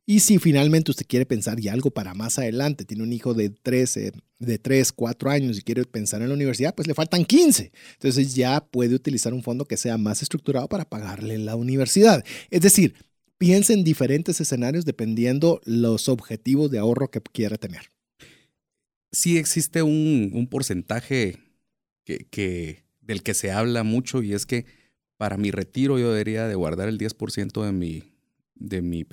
Y si finalmente usted quiere pensar ya algo para más adelante, tiene un hijo de 13, de 3, 4 años y quiere pensar en la universidad, pues le faltan 15. Entonces ya puede utilizar un fondo que sea más estructurado para pagarle la universidad. Es decir, piense en diferentes escenarios dependiendo los objetivos de ahorro que quiera tener sí existe un, porcentaje que, del que se habla mucho y es que para mi retiro yo debería de guardar el 10% de, mi, de, mi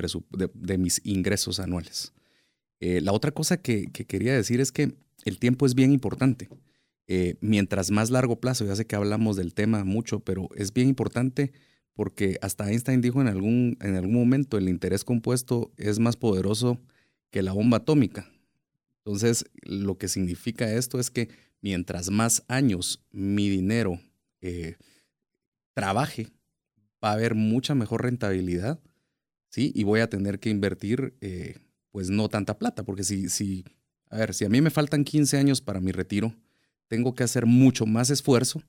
de, mis ingresos anuales. Eh, la otra cosa que, quería decir es que el tiempo es bien importante. Eh, mientras más largo plazo, ya sé que hablamos del tema mucho, pero es bien importante porque hasta Einstein dijo en algún, en algún momento el interés compuesto es más poderoso que la bomba atómica. Entonces, lo que significa esto es que mientras más años mi dinero eh, trabaje, va a haber mucha mejor rentabilidad, ¿sí? Y voy a tener que invertir, eh, pues no tanta plata, porque si, si, a ver, si a mí me faltan 15 años para mi retiro, tengo que hacer mucho más esfuerzo,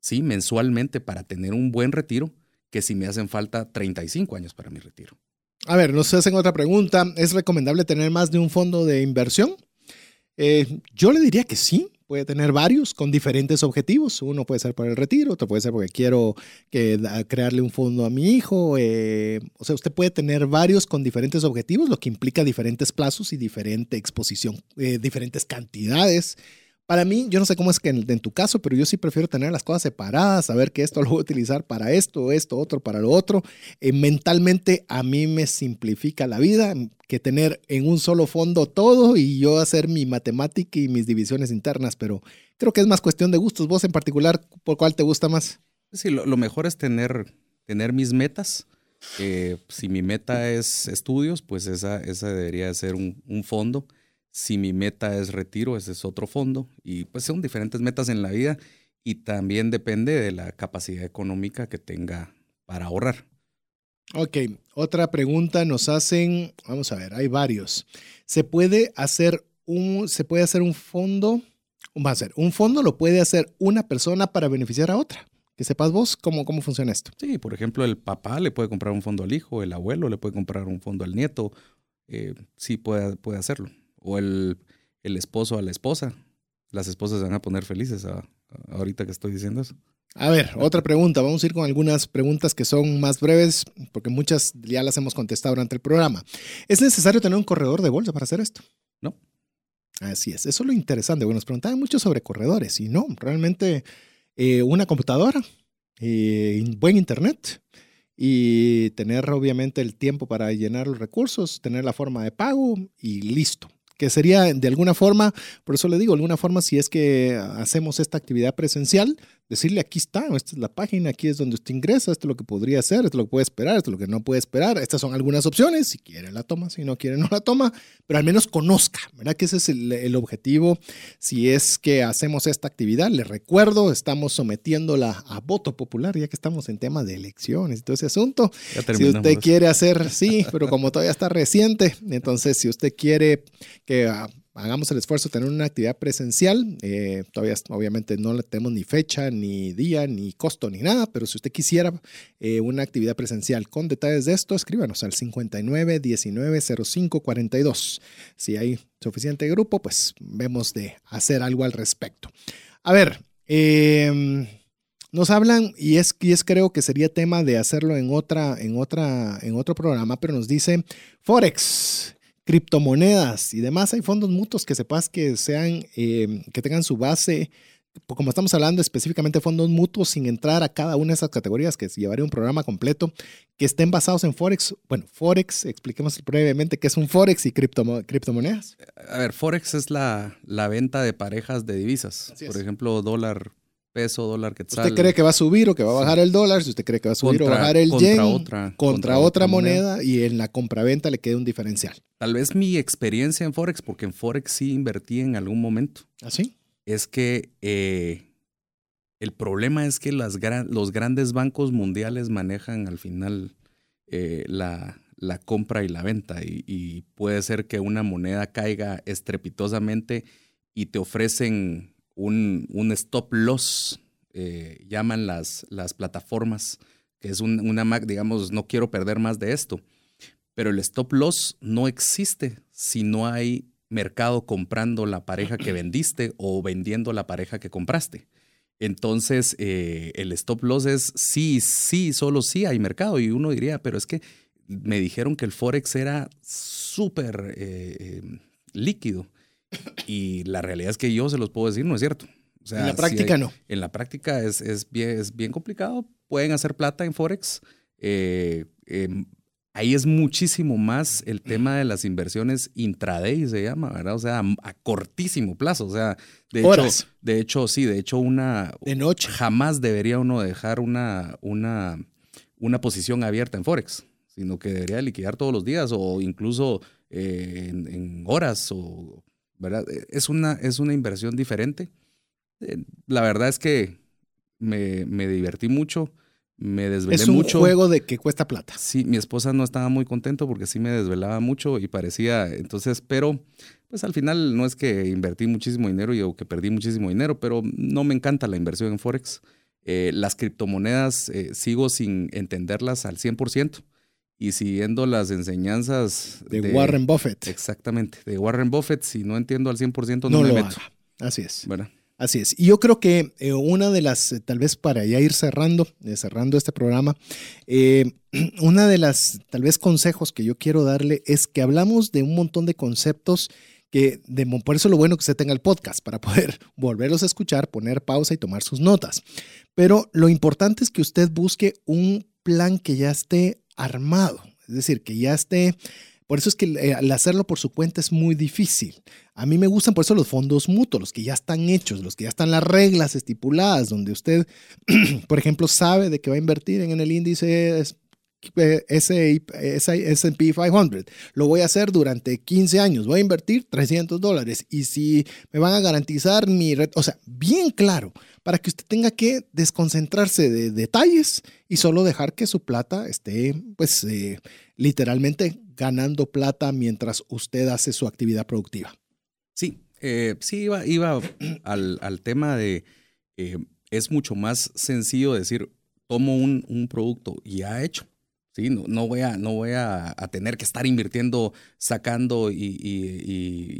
¿sí? Mensualmente para tener un buen retiro, que si me hacen falta 35 años para mi retiro. A ver, nos hacen otra pregunta. ¿Es recomendable tener más de un fondo de inversión? Eh, yo le diría que sí, puede tener varios con diferentes objetivos. Uno puede ser para el retiro, otro puede ser porque quiero crearle un fondo a mi hijo. Eh, o sea, usted puede tener varios con diferentes objetivos, lo que implica diferentes plazos y diferente exposición, eh, diferentes cantidades. Para mí, yo no sé cómo es que en, tu caso, pero yo sí prefiero tener las cosas separadas, saber que esto lo voy a utilizar para esto, esto, otro, para lo otro. Eh, mentalmente a mí me simplifica la vida que tener en un solo fondo todo y yo hacer mi matemática y mis divisiones internas, pero creo que es más cuestión de gustos. Vos en particular, ¿por cuál te gusta más? Sí, lo, mejor es tener, tener mis metas. Si mi meta es estudios, pues esa, esa debería ser un, un fondo si mi meta es retiro, ese es otro fondo. Y pues son diferentes metas en la vida y también depende de la capacidad económica que tenga para ahorrar. Ok, otra pregunta nos hacen, vamos a ver, hay varios. ¿Se puede hacer un, se puede hacer un fondo? Va a ser, un fondo lo puede hacer una persona para beneficiar a otra. Que sepas vos cómo, cómo funciona esto. Sí, por ejemplo, el papá le puede comprar un fondo al hijo, el abuelo le puede comprar un fondo al nieto. Eh, sí, puede, puede hacerlo o el, esposo a la esposa. Las esposas se van a poner felices ahorita que estoy diciendo eso. A ver, otra pregunta. Vamos a ir con algunas preguntas que son más breves, porque muchas ya las hemos contestado durante el programa. ¿Es necesario tener un corredor de bolsa para hacer esto? No. Así es. Eso es lo interesante. Bueno, nos preguntaban mucho sobre corredores y no, realmente eh, una computadora, eh, buen internet y tener obviamente el tiempo para llenar los recursos, tener la forma de pago y listo que sería de alguna forma, por eso le digo, alguna forma, si es que hacemos esta actividad presencial, decirle aquí está, esta es la página, aquí es donde usted ingresa, esto es lo que podría hacer, esto es lo que puede esperar, esto es lo que no puede esperar, estas son algunas opciones, si quiere la toma, si no quiere no la toma, pero al menos conozca, ¿verdad? Que ese es el, el objetivo si es que hacemos esta actividad. Le recuerdo, estamos sometiéndola a voto popular, ya que estamos en tema de elecciones y todo ese asunto. Si usted quiere hacer, sí, pero como todavía está reciente, entonces si usted quiere que hagamos el esfuerzo de tener una actividad presencial. Eh, todavía, obviamente, no le tenemos ni fecha, ni día, ni costo, ni nada, pero si usted quisiera eh, una actividad presencial con detalles de esto, escríbanos al 59 19 05 42. Si hay suficiente grupo, pues vemos de hacer algo al respecto. A ver, em, nos hablan, y es, y es creo que sería tema de hacerlo en, otra, en, otra, en otro programa, pero nos dice Forex criptomonedas y demás. Hay fondos mutuos que sepas que sean, em, que tengan su base, como estamos hablando específicamente de fondos mutuos, sin entrar a cada una de esas categorías, que llevaría un programa completo, que estén basados en Forex. Bueno, Forex, expliquemos brevemente qué es un Forex y criptomonedas. A ver, Forex es la, la venta de parejas de divisas. Por ejemplo, dólar peso, dólar quetzal. ¿Usted cree que va a subir o que va a bajar el dólar? Si usted cree que va a subir o bajar el contra yen otra, contra, otra, moneda, y en la compraventa le queda un diferencial. Tal vez mi experiencia en Forex, porque en Forex sí invertí en algún momento. ¿Ah, sí? Es que eh, el problema es que las los grandes bancos mundiales manejan al final eh, la, la, compra y la venta y, y puede ser que una moneda caiga estrepitosamente y te ofrecen un, un stop loss, eh, llaman las, las plataformas, que es un, una, digamos, no quiero perder más de esto. Pero el stop loss no existe si no hay mercado comprando la pareja que vendiste o vendiendo la pareja que compraste. Entonces, eh, el stop loss es sí, sí, solo sí hay mercado. Y uno diría, pero es que me dijeron que el Forex era súper eh, líquido. Y la realidad es que yo se los puedo decir, no es cierto. en la práctica no. En la práctica es, es, bien, es bien complicado. Pueden hacer plata en Forex. Eh, em, ahí es muchísimo más el tema de las inversiones intraday, se llama, ¿verdad? O sea, a, cortísimo plazo. O sea, de hecho, de hecho, sí, de hecho, una. De noche. Jamás debería uno dejar una, una, una posición abierta en Forex, sino que debería liquidar todos los días o incluso eh, en, en, horas o ¿verdad? E, es una, es una inversión diferente. Eh, la verdad es que me, me divertí mucho, me desvelé mucho. Es un juego de que cuesta plata. Sí, mi esposa no estaba muy contento porque sí me desvelaba mucho y parecía, entonces, pero pues al final no es que invertí muchísimo dinero y o que perdí muchísimo dinero, pero no me encanta la inversión en Forex. Eh, las criptomonedas eh, sigo sin entenderlas al 100% y siguiendo las enseñanzas de, Warren Buffett. Exactamente, de Warren Buffett, si no entiendo al 100% no, me meto. Así es. Así es. Y yo creo que eh, una de las, eh, tal vez para ya ir cerrando, eh, cerrando este programa, una de las, tal vez, consejos que yo quiero darle es que hablamos de un montón de conceptos que, de, por eso lo bueno que usted tenga el podcast, para poder volverlos a escuchar, poner pausa y tomar sus notas. Pero lo importante es que usted busque un plan que ya esté armado, es decir, que ya esté... Por eso es que eh, al hacerlo por su cuenta es muy difícil. A mí me gustan por eso los fondos mutuos, los que ya están hechos, los que ya están las reglas estipuladas, donde usted, por ejemplo, sabe de que va a invertir en el índice S&P 500. Lo voy a hacer durante 15 años. Voy a invertir 300 dólares. Y si me van a garantizar mi red, o sea, bien claro, para que usted tenga que desconcentrarse de detalles y solo dejar que su plata esté, pues, eh, literalmente ganando plata mientras usted hace su actividad productiva. Sí, eh, sí, iba, iba al, tema de, eh, es mucho más sencillo decir, tomo un, un producto ya hecho, ¿sí? No, no, voy, a, no voy a, tener que estar invirtiendo, sacando y,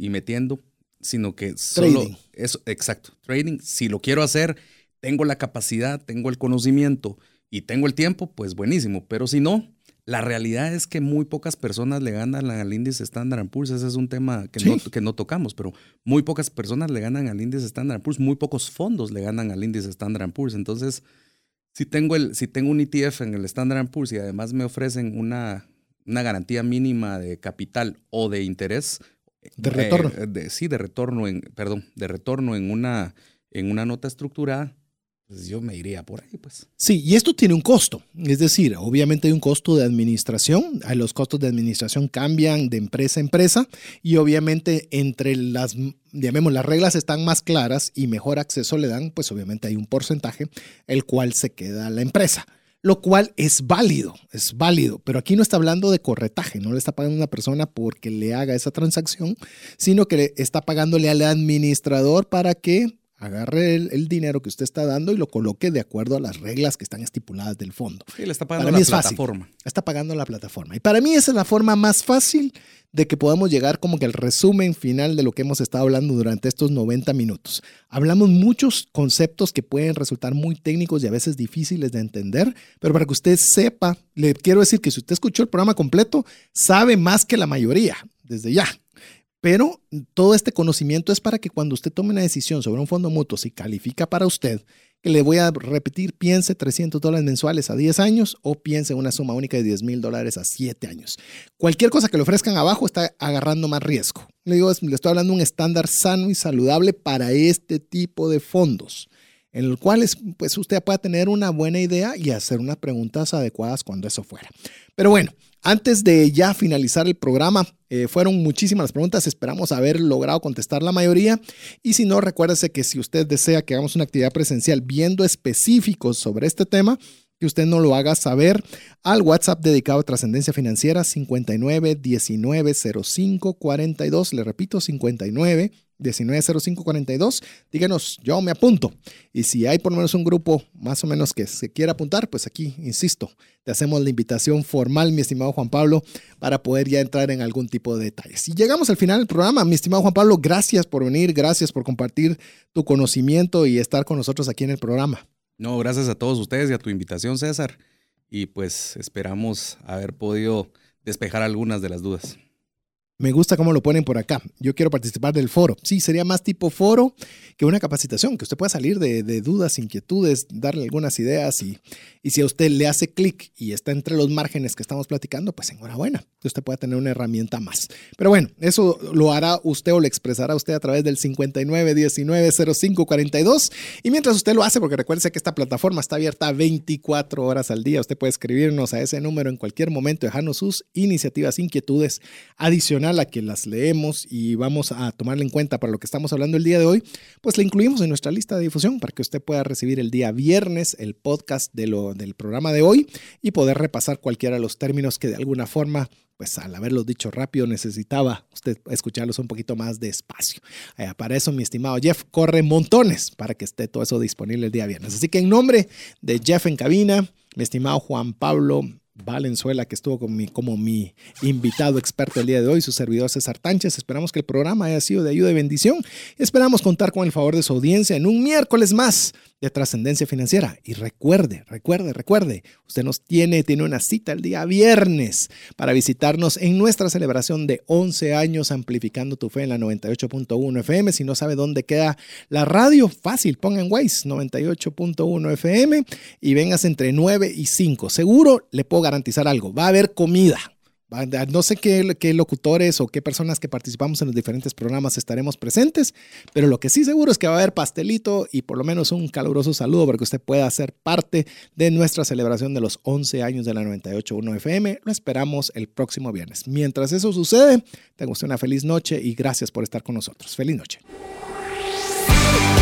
y metiendo sino que solo eso, exacto, trading, si lo quiero hacer, tengo la capacidad, tengo el conocimiento y tengo el tiempo, pues buenísimo, pero si no, la realidad es que muy pocas personas le ganan al índice Standard Poor's, ese es un tema que, no, que no tocamos, pero muy pocas personas le ganan al índice Standard Poor's, muy pocos fondos le ganan al índice Standard Poor's, entonces si tengo, el, si tengo un ETF en el Standard Poor's y además me ofrecen una, una garantía mínima de capital o de interés, De retorno. Eh, sí, de retorno en, perdón, de retorno en una, en una nota estructurada, pues yo me iría por ahí, pues. Sí, y esto tiene un costo. Es decir, obviamente hay un costo de administración. Los costos de administración cambian de empresa a empresa y obviamente entre las, llamemos, las reglas están más claras y mejor acceso le dan, pues obviamente hay un porcentaje el cual se queda a la empresa lo cual es válido, es válido, pero aquí no está hablando de corretaje, no le está pagando a una persona porque le haga esa transacción, sino que le está pagándole al administrador para que agarre el, dinero que usted está dando y lo coloque de acuerdo a las reglas que están estipuladas del fondo. Sí, le está pagando la plataforma. Está pagando la plataforma. Y para mí esa es la forma más fácil de que podamos llegar como que al resumen final de lo que hemos estado hablando durante estos 90 minutos. Hablamos muchos conceptos que pueden resultar muy técnicos y a veces difíciles de entender, pero para que usted sepa, le quiero decir que si usted escuchó el programa completo, sabe más que la mayoría, desde ya. Pero todo este conocimiento es para que cuando usted tome una decisión sobre un fondo mutuo, si califica para usted, que le voy a repetir, piense 300 dólares mensuales a 10 años o piense una suma única de 10 mil dólares a 7 años. Cualquier cosa que le ofrezcan abajo está agarrando más riesgo. Le estoy hablando de un estándar sano y saludable para este tipo de fondos, en el cual pues usted pueda tener una buena idea y hacer unas preguntas adecuadas cuando eso fuera. Pero bueno, antes de ya finalizar el programa, eh, fueron muchísimas las preguntas, esperamos haber logrado contestar la mayoría. Y si no, recuérdese que si usted desea que hagamos una actividad presencial viendo específicos sobre este tema, que usted no lo haga saber al WhatsApp dedicado a trascendencia financiera 59 19 05 42. Le repito, 59 190542. Díganos, yo me apunto. Y si hay por lo menos un grupo más o menos que se quiera apuntar, pues aquí, insisto, te hacemos la invitación formal, mi estimado Juan Pablo, para poder ya entrar en algún tipo de detalles. Y llegamos al final del programa. Mi estimado Juan Pablo, gracias por venir, gracias por compartir tu conocimiento y estar con nosotros aquí en el programa. No, gracias a todos ustedes y a tu invitación, César. Y pues esperamos haber podido despejar algunas de las dudas. Me gusta cómo lo ponen por acá. Yo quiero participar del foro. Sí, sería más tipo foro que una capacitación, que usted pueda salir de, dudas, inquietudes, darle algunas ideas y, y si a usted le hace clic y está entre los márgenes que estamos platicando, pues enhorabuena, usted pueda tener una herramienta más. Pero bueno, eso lo hará usted o lo expresará usted a través del 59190542 y mientras usted lo hace, porque recuerde que esta plataforma está abierta 24 horas al día, usted puede escribirnos a ese número en cualquier momento, dejarnos sus iniciativas, inquietudes adicionales a que las leemos y vamos a tomarla en cuenta para lo que estamos hablando el día de hoy, pues la incluimos en nuestra lista de difusión para que usted pueda recibir el día viernes el podcast de lo, del programa de hoy y poder repasar cualquiera de los términos que de alguna forma pues al haberlos dicho rápido necesitaba usted escucharlos un poquito más despacio. Eh, para eso, mi estimado Jeff, corre montones para que esté todo eso disponible el día viernes. Así que en nombre de Jeff en cabina, mi estimado Juan Pablo Valenzuela, que estuvo como mi invitado experto el día de hoy, su servidor César Tánchez. Esperamos que el programa haya sido de ayuda y bendición. Esperamos contar con el favor de su audiencia en un miércoles más de trascendencia financiera. Y recuerde, recuerde, recuerde, usted nos tiene, tiene una cita el día viernes para visitarnos en nuestra celebración de 11 años amplificando tu fe en la 98.1 FM. Si no sabe dónde queda la radio, fácil, ponga en Waze 98.1 FM y vengas entre 9 y 5. Seguro le puedo garantizar algo, va a haber comida no sé qué, locutores o qué personas que participamos en los diferentes programas estaremos presentes, pero lo que sí seguro es que va a haber pastelito y por lo menos un caluroso saludo para que usted pueda ser parte de nuestra celebración de los 11 años de la 98.1 FM. Lo esperamos el próximo viernes. Mientras eso sucede, tenga usted una feliz noche y gracias por estar con nosotros. Feliz noche.